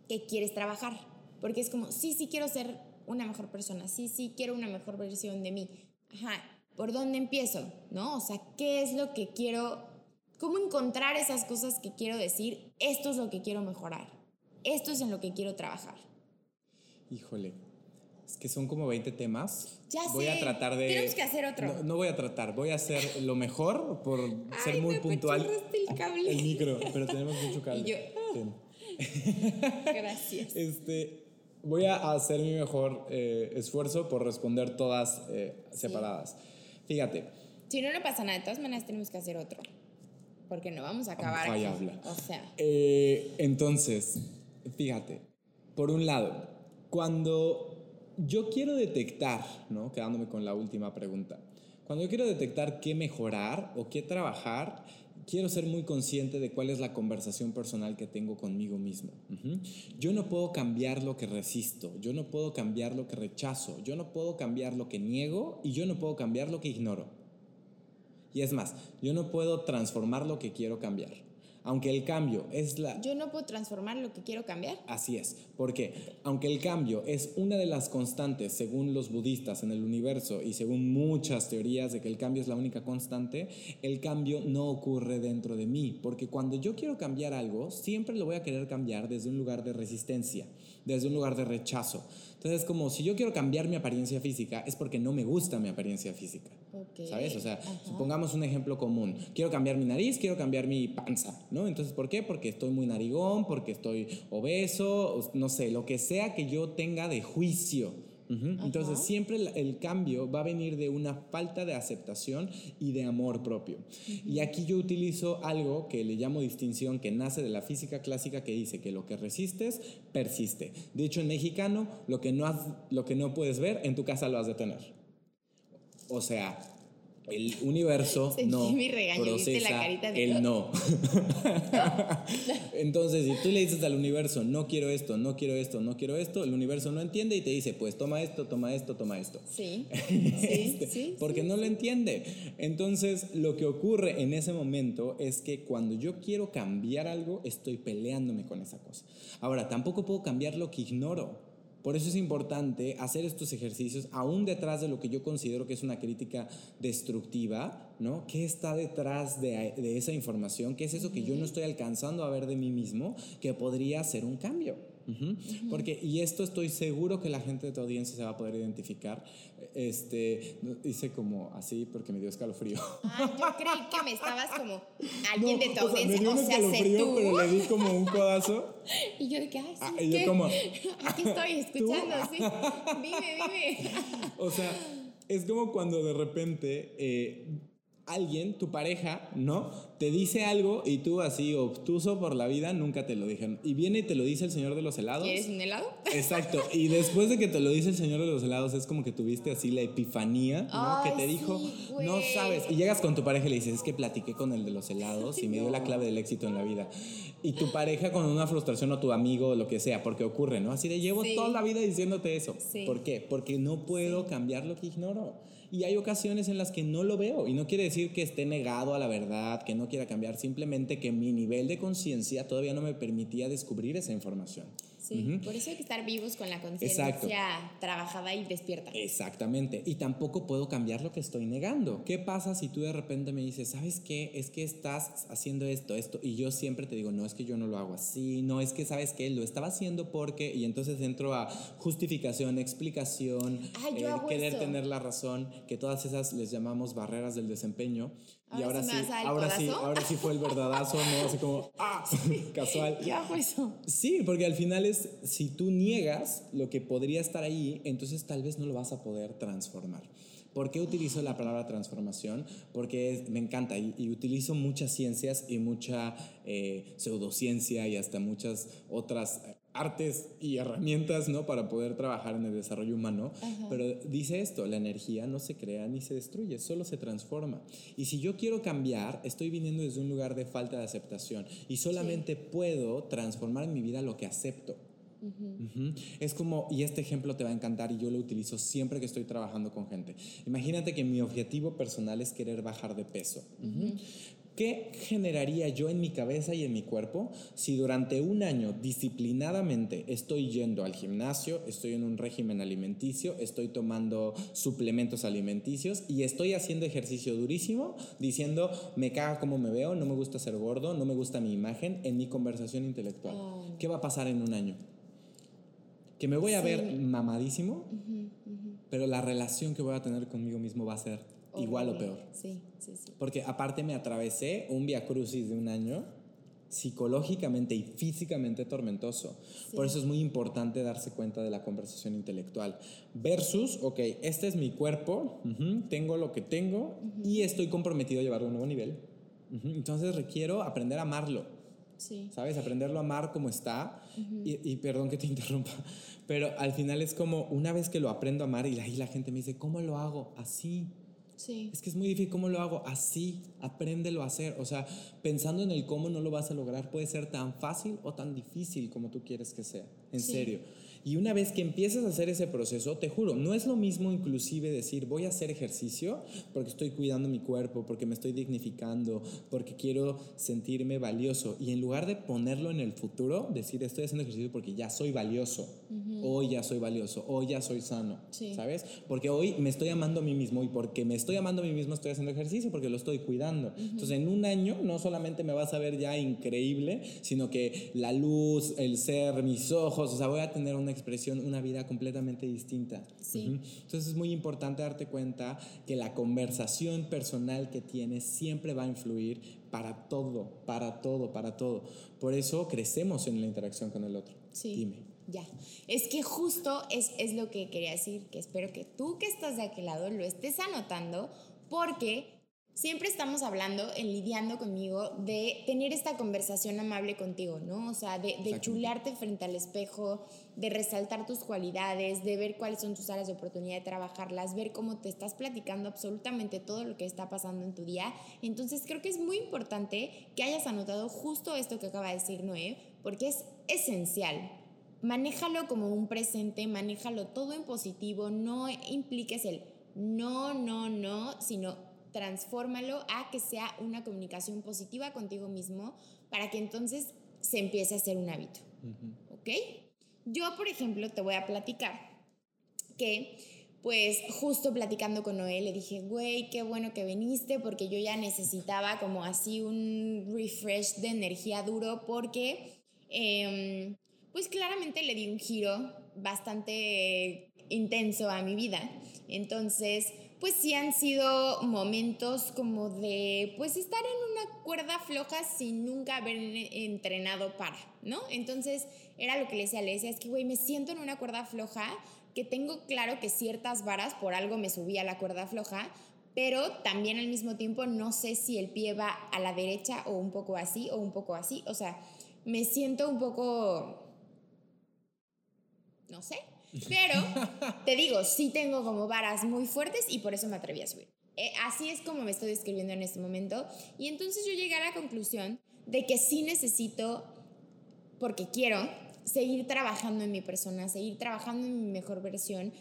que quieres trabajar? Porque es como, sí, sí quiero ser una mejor persona, sí, sí quiero una mejor versión de mí. Ajá, ¿por dónde empiezo? ¿No? O sea, ¿qué es lo que quiero? ¿Cómo encontrar esas cosas que quiero decir? Esto es lo que quiero mejorar. Esto es en lo que quiero trabajar. Híjole, es que son como 20 temas. Ya voy a tratar de. Tenemos que hacer otro. No, voy a tratar, voy a hacer lo mejor por ser muy puntual. El, cable. el micro, pero tenemos mucho cable. Y yo. Gracias. Este, voy a hacer mi mejor eh, esfuerzo por responder todas eh, separadas. Fíjate. Si no, no pasa nada. De todas maneras, tenemos que hacer otro. Porque no vamos a acabar. Aquí. Habla. O sea. Eh, entonces, fíjate. Por un lado, cuando yo quiero detectar, quedándome con la última pregunta, cuando yo quiero detectar qué mejorar o qué trabajar, quiero ser muy consciente de cuál es la conversación personal que tengo conmigo mismo. Yo no puedo cambiar lo que resisto, yo no puedo cambiar lo que rechazo, yo no puedo cambiar lo que niego y yo no puedo cambiar lo que ignoro. Y es más, yo no puedo transformar lo que quiero cambiar aunque el cambio es la... Yo no puedo transformar lo que quiero cambiar. Así es, porque aunque el cambio es una de las constantes según los budistas en el universo y según muchas teorías de que el cambio es la única constante, el cambio no ocurre dentro de mí, porque cuando yo quiero cambiar algo, siempre lo voy a querer cambiar desde un lugar de resistencia, desde un lugar de rechazo. Entonces, es como si yo quiero cambiar mi apariencia física, es porque no me gusta mi apariencia física. ¿Sabes? O sea, supongamos un ejemplo común. Quiero cambiar mi nariz, quiero cambiar mi panza, ¿no? Entonces, ¿por qué? Porque estoy muy narigón, porque estoy obeso, no sé, lo que sea que yo tenga de juicio Entonces siempre el, el cambio va a venir de una falta de aceptación y de amor propio. Y aquí yo utilizo algo que le llamo distinción, que nace de la física clásica, que dice que lo que resistes, persiste. De hecho, en mexicano, lo que no, has- lo que no puedes ver, en tu casa lo has de tener. O sea, el universo Sentí no mi regaño, ¿viste la procesa carita de- el no. Entonces, si tú le dices al universo, no quiero esto, no quiero esto, no quiero esto, el universo no entiende y te dice, pues toma esto, toma esto, toma esto. Sí, sí, Este, sí. porque sí, no lo entiende. Entonces, lo que ocurre en ese momento es que cuando yo quiero cambiar algo, estoy peleándome con esa cosa. Ahora, tampoco puedo cambiar lo que ignoro. Por eso es importante hacer estos ejercicios, aún detrás de lo que yo considero que es una crítica destructiva, ¿no? ¿Qué está detrás de, de esa información? ¿Qué es eso que yo no estoy alcanzando a ver de mí mismo que podría ser un cambio? Ujú. Porque, y esto estoy seguro que la gente de tu audiencia se va a poder identificar. Este, no, hice como así porque me dio escalofrío. Ah, yo creí que me estabas como alguien de tu o sea, me audiencia, dio un o sea, escalofrío, tú. pero le di como un codazo. Y yo de que, ay, sí, Ah, y yo como, Aquí estoy escuchando, sí. Dime, dime. O sea, es como cuando de repente eh, alguien, tu pareja, ¿no? Te dice algo y tú así obtuso por la vida nunca te lo dijeron. Y viene y te lo dice el señor de los helados. ¿Quieres un helado? Exacto, y después de que te lo dice el señor de los helados, es como que tuviste así la epifanía, ¿no? Ay, que te dijo, no sabes, y llegas con tu pareja y le dices, es que platiqué con el de los helados y me dio la clave del éxito en la vida. Y tu pareja con una frustración o tu amigo o lo que sea, porque ocurre, ¿no? Así de llevo Sí. toda la vida diciéndote eso. Sí. ¿Por qué? Porque no puedo cambiar lo que ignoro. Y hay ocasiones en las que no lo veo. Y no quiere decir que esté negado a la verdad, que no quiera cambiar, simplemente que mi nivel de conciencia todavía no me permitía descubrir esa información. Sí, por eso hay que estar vivos con la conciencia trabajada y despierta. Exactamente. Y tampoco puedo cambiar lo que estoy negando. ¿Qué pasa si tú de repente me dices, ¿sabes qué? Es que estás haciendo esto, esto. Y yo siempre te digo, no es que yo no lo hago así, no es que, ¿sabes qué? Lo estaba haciendo porque. Y entonces entro a justificación, explicación, hago querer eso. tener la razón, que todas esas les llamamos barreras del desempeño. Y Ahora sí ahora sí, ahora sí fue el verdadazo, ¿no? Así como, ¡ah! Casual. Yo hago eso. Sí, porque al final es, si tú niegas lo que podría estar ahí, entonces tal vez no lo vas a poder transformar. ¿Por qué utilizo la palabra transformación? Porque es- me encanta y, y utilizo muchas ciencias y mucha eh, pseudociencia y hasta muchas otras eh, artes y herramientas ¿no? para poder trabajar en el desarrollo humano. Pero dice esto, la energía no se crea ni se destruye, solo se transforma. Y si yo quiero cambiar, estoy viniendo desde un lugar de falta de aceptación y solamente puedo transformar en mi vida lo que acepto. Es como, y este ejemplo te va a encantar y yo lo utilizo siempre que estoy trabajando con gente. Imagínate que mi objetivo personal es querer bajar de peso. ¿Qué generaría yo en mi cabeza y en mi cuerpo si durante un año disciplinadamente estoy yendo al gimnasio, estoy en un régimen alimenticio, estoy tomando suplementos alimenticios y estoy haciendo ejercicio durísimo diciendo me caga cómo me veo, no me gusta ser gordo, no me gusta mi imagen en mi conversación intelectual? Oh. ¿Qué va a pasar en un año? Que me voy a Sí. ver mamadísimo, pero la relación que voy a tener conmigo mismo va a ser igual o peor. Sí, sí, sí. Porque aparte me atravesé un via crucis de un año psicológicamente y físicamente tormentoso. Por eso es muy importante darse cuenta de la conversación intelectual. Versus, ok, este es mi cuerpo, ujú, tengo lo que tengo y estoy comprometido a llevarlo a un nuevo nivel. Ujú, Entonces requiero aprender a amarlo. Sí. ¿sabes? Aprenderlo a amar como está. y, y perdón que te interrumpa, pero al final es como una vez que lo aprendo a amar y ahí la gente me dice, ¿cómo lo hago? Así. Sí. Es que es muy difícil, ¿cómo lo hago? Así, apréndelo a hacer. O sea, pensando en el cómo no lo vas a lograr, puede ser tan fácil o tan difícil como tú quieres que sea. En Sí. serio. Y una vez que empieces a hacer ese proceso, te juro, no es lo mismo inclusive decir voy a hacer ejercicio porque estoy cuidando mi cuerpo, porque me estoy dignificando, porque quiero sentirme valioso. Y en lugar de ponerlo en el futuro, decir estoy haciendo ejercicio porque ya soy valioso, hoy ya soy valioso, hoy ya soy sano, Sí. ¿sabes? Porque hoy me estoy amando a mí mismo y porque me estoy amando a mí mismo estoy haciendo ejercicio porque lo estoy cuidando. Entonces en un año no solamente me vas a ver ya increíble, sino que la luz, el ser, mis ojos, o sea, voy a tener una expresión, una vida completamente distinta. Sí. Entonces es muy importante darte cuenta que la conversación personal que tienes siempre va a influir para todo, para todo, para todo. Por eso crecemos en la interacción con el otro. Sí. Dime. Ya. Es que justo es, es lo que quería decir, que espero que tú que estás de aquel lado lo estés anotando, porque siempre estamos hablando, en lidiando conmigo, de tener esta conversación amable contigo, ¿no? O sea, de, de chularte frente al espejo, de resaltar tus cualidades, de ver cuáles son tus áreas de oportunidad de trabajarlas, ver cómo te estás platicando absolutamente todo lo que está pasando en tu día. Entonces creo que es muy importante que hayas anotado justo esto que acaba de decir Noé, porque es esencial. Manéjalo como un presente, manéjalo todo en positivo, no impliques el no, no, no, sino transfórmalo a que sea una comunicación positiva contigo mismo para que entonces se empiece a hacer un hábito. ¿Ok? Yo, por ejemplo, te voy a platicar que, pues, justo platicando con Noé, le dije, güey, qué bueno que viniste porque yo ya necesitaba como así un refresh de energía duro porque, em, pues, claramente le di un giro bastante intenso a mi vida. Entonces, pues sí han sido momentos como de, pues estar en una cuerda floja sin nunca haber entrenado para, ¿no? Entonces era lo que le decía, le decía, es que, güey, me siento en una cuerda floja, que tengo claro que ciertas varas, por algo me subí a la cuerda floja, pero también al mismo tiempo no sé si el pie va a la derecha o un poco así o un poco así, o sea, me siento un poco, no sé, pero te digo, sí tengo como varas muy fuertes y por eso me atreví a subir. Eh, así es como me estoy describiendo en este momento. Y entonces yo llegué a la conclusión de que sí necesito, porque quiero, seguir trabajando en mi persona, seguir trabajando en mi mejor versión,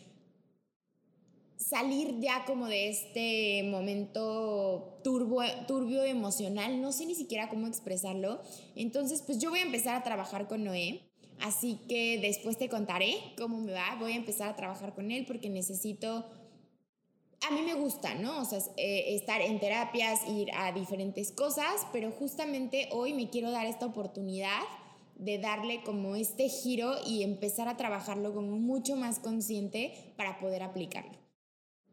salir ya como de este momento turbo, turbio emocional, no sé ni siquiera cómo expresarlo. Entonces, pues yo voy a empezar a trabajar con Noé Así que después te contaré cómo me va. Voy a empezar a trabajar con él porque necesito... A mí me gusta, ¿no? O sea, eh, estar en terapias, ir a diferentes cosas, pero justamente hoy me quiero dar esta oportunidad de darle como este giro y empezar a trabajarlo como mucho más consciente para poder aplicarlo.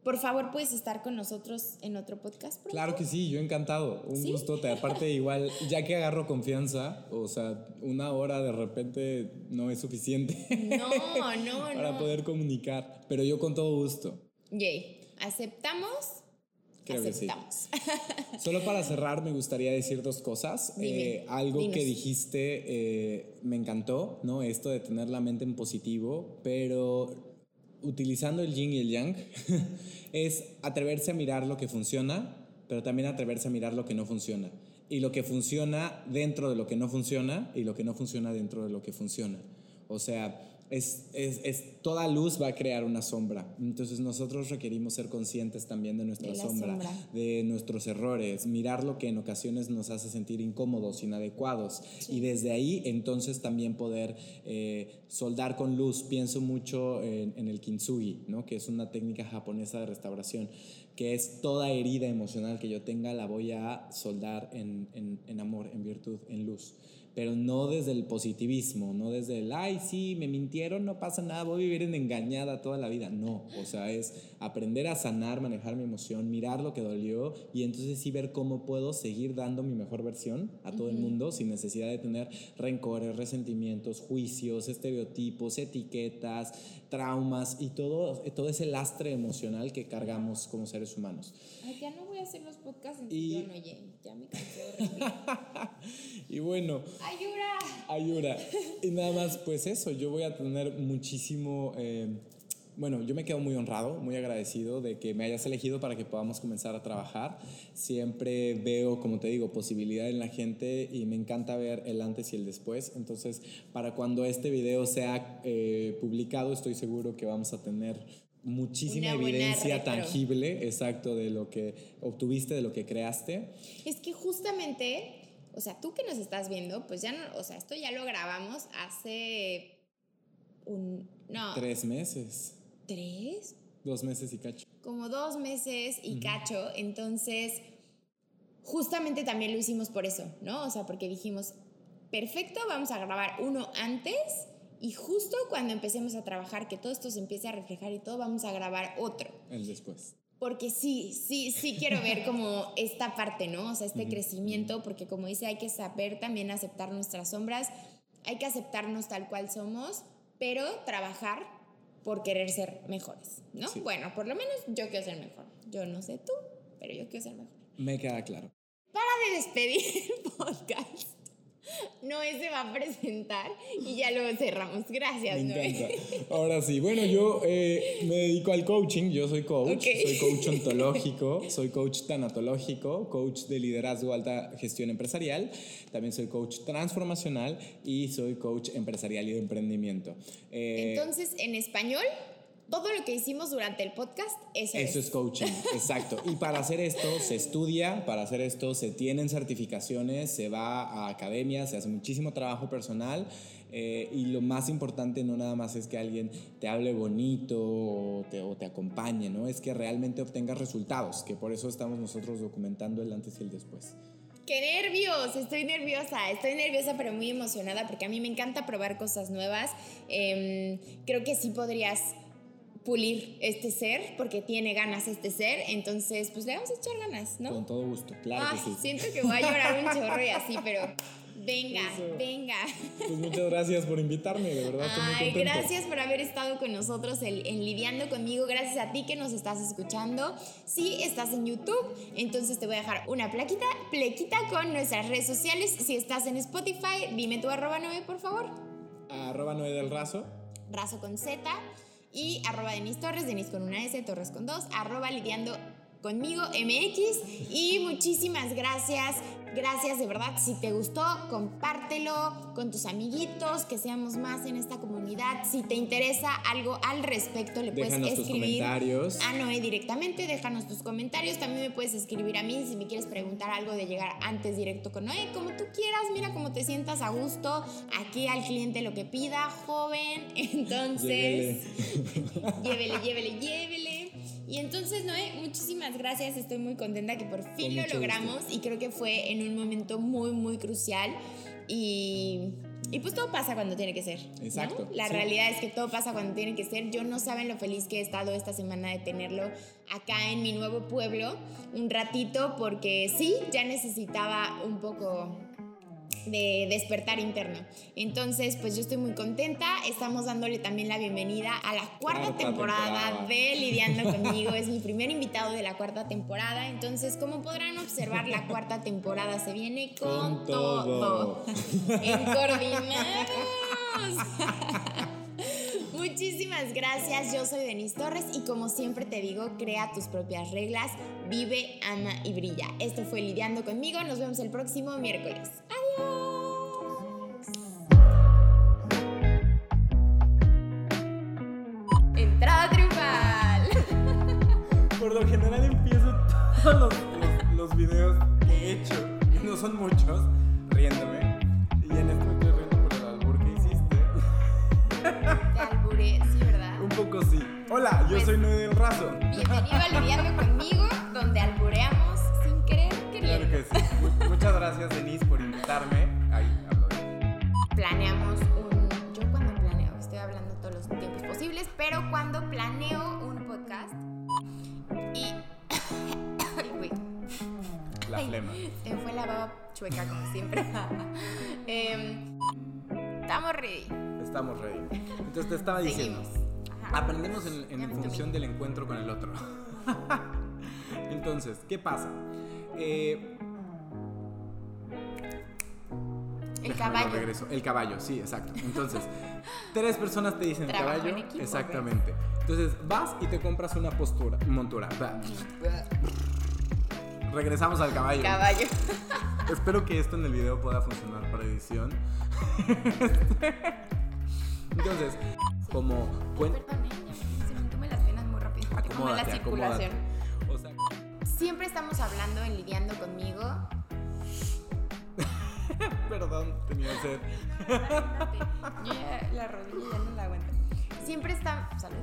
Por favor, puedes estar con nosotros en otro podcast. Claro que sí, yo encantado. Un gusto. Aparte, igual, ya que agarro confianza, o sea, una hora de repente no es suficiente. No, no, para poder comunicar. Pero yo con todo gusto. Yay. ¿Aceptamos? Creo Aceptamos. Que sí. Solo para cerrar, me gustaría decir dos cosas. Eh, algo que dijiste eh, me encantó, ¿no? Esto de tener la mente en positivo, pero utilizando el yin y el yang, es atreverse a mirar lo que funciona, pero también atreverse a mirar lo que no funciona. Y lo que funciona dentro de lo que no funciona y lo que no funciona dentro de lo que funciona. O sea, es, es, toda luz va a crear una sombra. Entonces nosotros requerimos ser conscientes también de nuestra sombra, de nuestros errores, mirar lo que en ocasiones nos hace sentir incómodos, inadecuados. Y desde ahí entonces también poder eh, soldar con luz. Pienso mucho en, el kintsugi, ¿no? que es una técnica japonesa de restauración que es toda herida emocional que yo tenga la voy a soldar en, en, en amor, en virtud, en luz pero no desde el positivismo, no desde el, ay, sí, me mintieron, no pasa nada, voy a vivir en engañada toda la vida. No, o sea, es aprender a sanar, manejar mi emoción, mirar lo que dolió y entonces sí ver cómo puedo seguir dando mi mejor versión a todo el mundo sin necesidad de tener rencores, resentimientos, juicios, estereotipos, etiquetas, traumas y todo, todo ese lastre emocional que cargamos como seres humanos. Ay, ya no voy a hacer los podcasts en y... no, ya me Y bueno. ¡Ayura! Ayura. Y nada más, pues eso, yo voy a tener muchísimo. Eh, bueno, yo me quedo muy honrado, muy agradecido de que me hayas elegido para que podamos comenzar a trabajar. Siempre veo, como te digo, posibilidad en la gente y me encanta ver el antes y el después. Entonces, para cuando este video sea eh, publicado, estoy seguro que vamos a tener muchísima evidencia tangible, exacto, de lo que obtuviste, de lo que creaste. Es que justamente o sea, tú que nos estás viendo, pues ya no, o sea, esto ya lo grabamos hace un, no. Tres meses. ¿Tres? Dos meses y cacho. Como dos meses y cacho, entonces, justamente también lo hicimos por eso, ¿no? O sea, porque dijimos, perfecto, vamos a grabar uno antes y justo cuando empecemos a trabajar, que todo esto se empiece a reflejar y todo, vamos a grabar otro. El después porque sí, sí, sí quiero ver como esta parte, ¿no? O sea, este crecimiento, porque como dice, hay que saber también aceptar nuestras sombras, hay que aceptarnos tal cual somos, pero trabajar por querer ser mejores, ¿no? Sí. Bueno, por lo menos yo quiero ser mejor. Yo no sé tú, pero yo quiero ser mejor. Me queda claro. Para de despedir el podcast. Noé se va a presentar y ya luego cerramos. Gracias, Me Noé. Ahora sí, bueno, yo eh, me dedico al coaching, yo soy coach, soy coach ontológico, soy coach tanatológico, coach de liderazgo alta gestión empresarial, también soy coach transformacional y soy coach empresarial y de emprendimiento. Eh, Entonces, en español, todo lo que hicimos durante el podcast, eso, Eso es coaching, exacto. Y para hacer esto se estudia, para hacer esto se tienen certificaciones, se va a academias, se hace muchísimo trabajo personal eh, y lo más importante no nada más es que alguien te hable bonito o te, o te acompañe, ¿no? Es que realmente obtengas resultados, que por eso estamos nosotros documentando el antes y el después. ¡Qué nervios! Estoy nerviosa, estoy nerviosa pero muy emocionada porque a mí me encanta probar cosas nuevas. Em, creo que sí podrías pulir este ser porque tiene ganas este ser, entonces pues le vamos a echar ganas, ¿no? Con todo gusto, claro Ay, que sí. siento que voy a llorar un chorro y así, pero venga, Eso. venga. Pues muchas gracias por invitarme, de verdad estoy muy Ay, gracias por haber estado con nosotros en, en Lidiando conmigo. Gracias a ti que nos estás escuchando. Si estás en YouTube, entonces te voy a dejar una plaquita, plequita con nuestras redes sociales. Si estás en Spotify, dime tu arroba 9, por favor. Arroba Noé del Razo. Razo con Z. Y arroba Denis Torres, Denis con una S, Torres con dos. Arroba Lidiando conmigo MX. Y muchísimas gracias. Gracias de verdad. Si te gustó, compártelo con tus amiguitos, que seamos más en esta comunidad. Si te interesa algo al respecto, le puedes tus escribir comentarios. a Noé directamente. Déjanos tus comentarios. También me puedes escribir a mí si me quieres preguntar algo de llegar antes directo con Noé. Como tú quieras, mira cómo te sientas a gusto. Aquí al cliente lo que pida, joven. Entonces llévele, llévele, llévele. Y entonces, Noé, muchísimas gracias. Estoy muy contenta que por fin lo logramos y creo que fue en un momento muy, muy crucial. Y, y pues todo pasa cuando tiene que ser. ¿no? Exacto, La sí. realidad es que todo pasa cuando tiene que ser. Yo no saben lo feliz que he estado esta semana de tenerlo acá en mi nuevo pueblo un ratito porque sí, ya necesitaba un poco de despertar interno. Entonces, pues yo estoy muy contenta. Estamos dándole también la bienvenida a la cuarta Cuarta temporada, temporada. de Lidiando conmigo. Es mi primer invitado de la cuarta temporada. Entonces, como podrán observar, la cuarta temporada se viene con, Con todo. en coordinados. Muchísimas gracias, yo soy Denise Torres y como siempre te digo, crea tus propias reglas, vive, ama y brilla. Esto fue Lidiando conmigo, nos vemos el próximo miércoles. Adiós. Entrada triunfal. Por lo general empiezo todos los, videos que he hecho, y no son muchos, riéndome. Y en este estoy riendo por el albur que hiciste. Sí, ¿verdad? Un poco sí. Hola, yo Pues- soy Noé del Razo. Bienvenido a Lidiando conmigo, donde albureamos sin querer queriendo. Claro que sí. Mu- Muchas gracias, Denise, por invitarme. Ahí, hablo planeamos un. Yo cuando planeo, estoy hablando todos los tiempos posibles, pero cuando planeo un podcast y. Ay, güey. La flema. Se fue la baba chueca, como siempre. Em, estamos ready. Estamos ready. Entonces te estaba diciendo. Aprendemos en, función del encuentro con el otro. Entonces, ¿qué pasa? Eh, El caballo. regreso. El caballo, sí, exacto. Entonces, tres personas te dicen Trabajo caballo. en equipo, exactamente. Entonces, vas y te compras una postura, montura. Regresamos al caballo. Caballo. Espero que esto en el video pueda funcionar para edición. Entonces, como cuen- Perdón. Ya se me entumen las venas muy rápido. porque como la circulación. O sea, Siempre estamos hablando en lidiando conmigo. perdón, tenía sed. Yo ya la rodilla ya no la aguanto. Siempre está. Salud.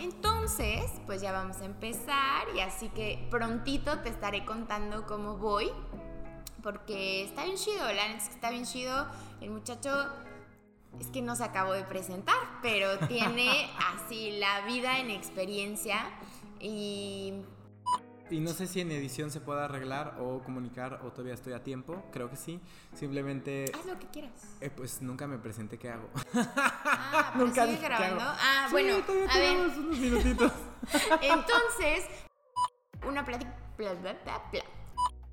Entonces, pues ya vamos a empezar y así que prontito te estaré contando cómo voy. Porque está bien chido, la neta está bien chido. El muchacho es que no se acabó de presentar, pero tiene así la vida en experiencia y y no sé si en edición se pueda arreglar o comunicar o todavía estoy a tiempo. Creo que sí. Simplemente. Haz lo que quieras. Eh, pues nunca me presenté qué hago. Ah, pero Nunca sigue grabando. Ah, Sí, bueno, todavía a ver. unos minutitos. Entonces, una plática.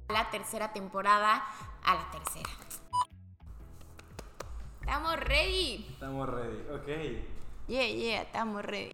La tercera temporada a la tercera. Estamos ready. Estamos ready. Ok. Yeah, yeah, estamos ready.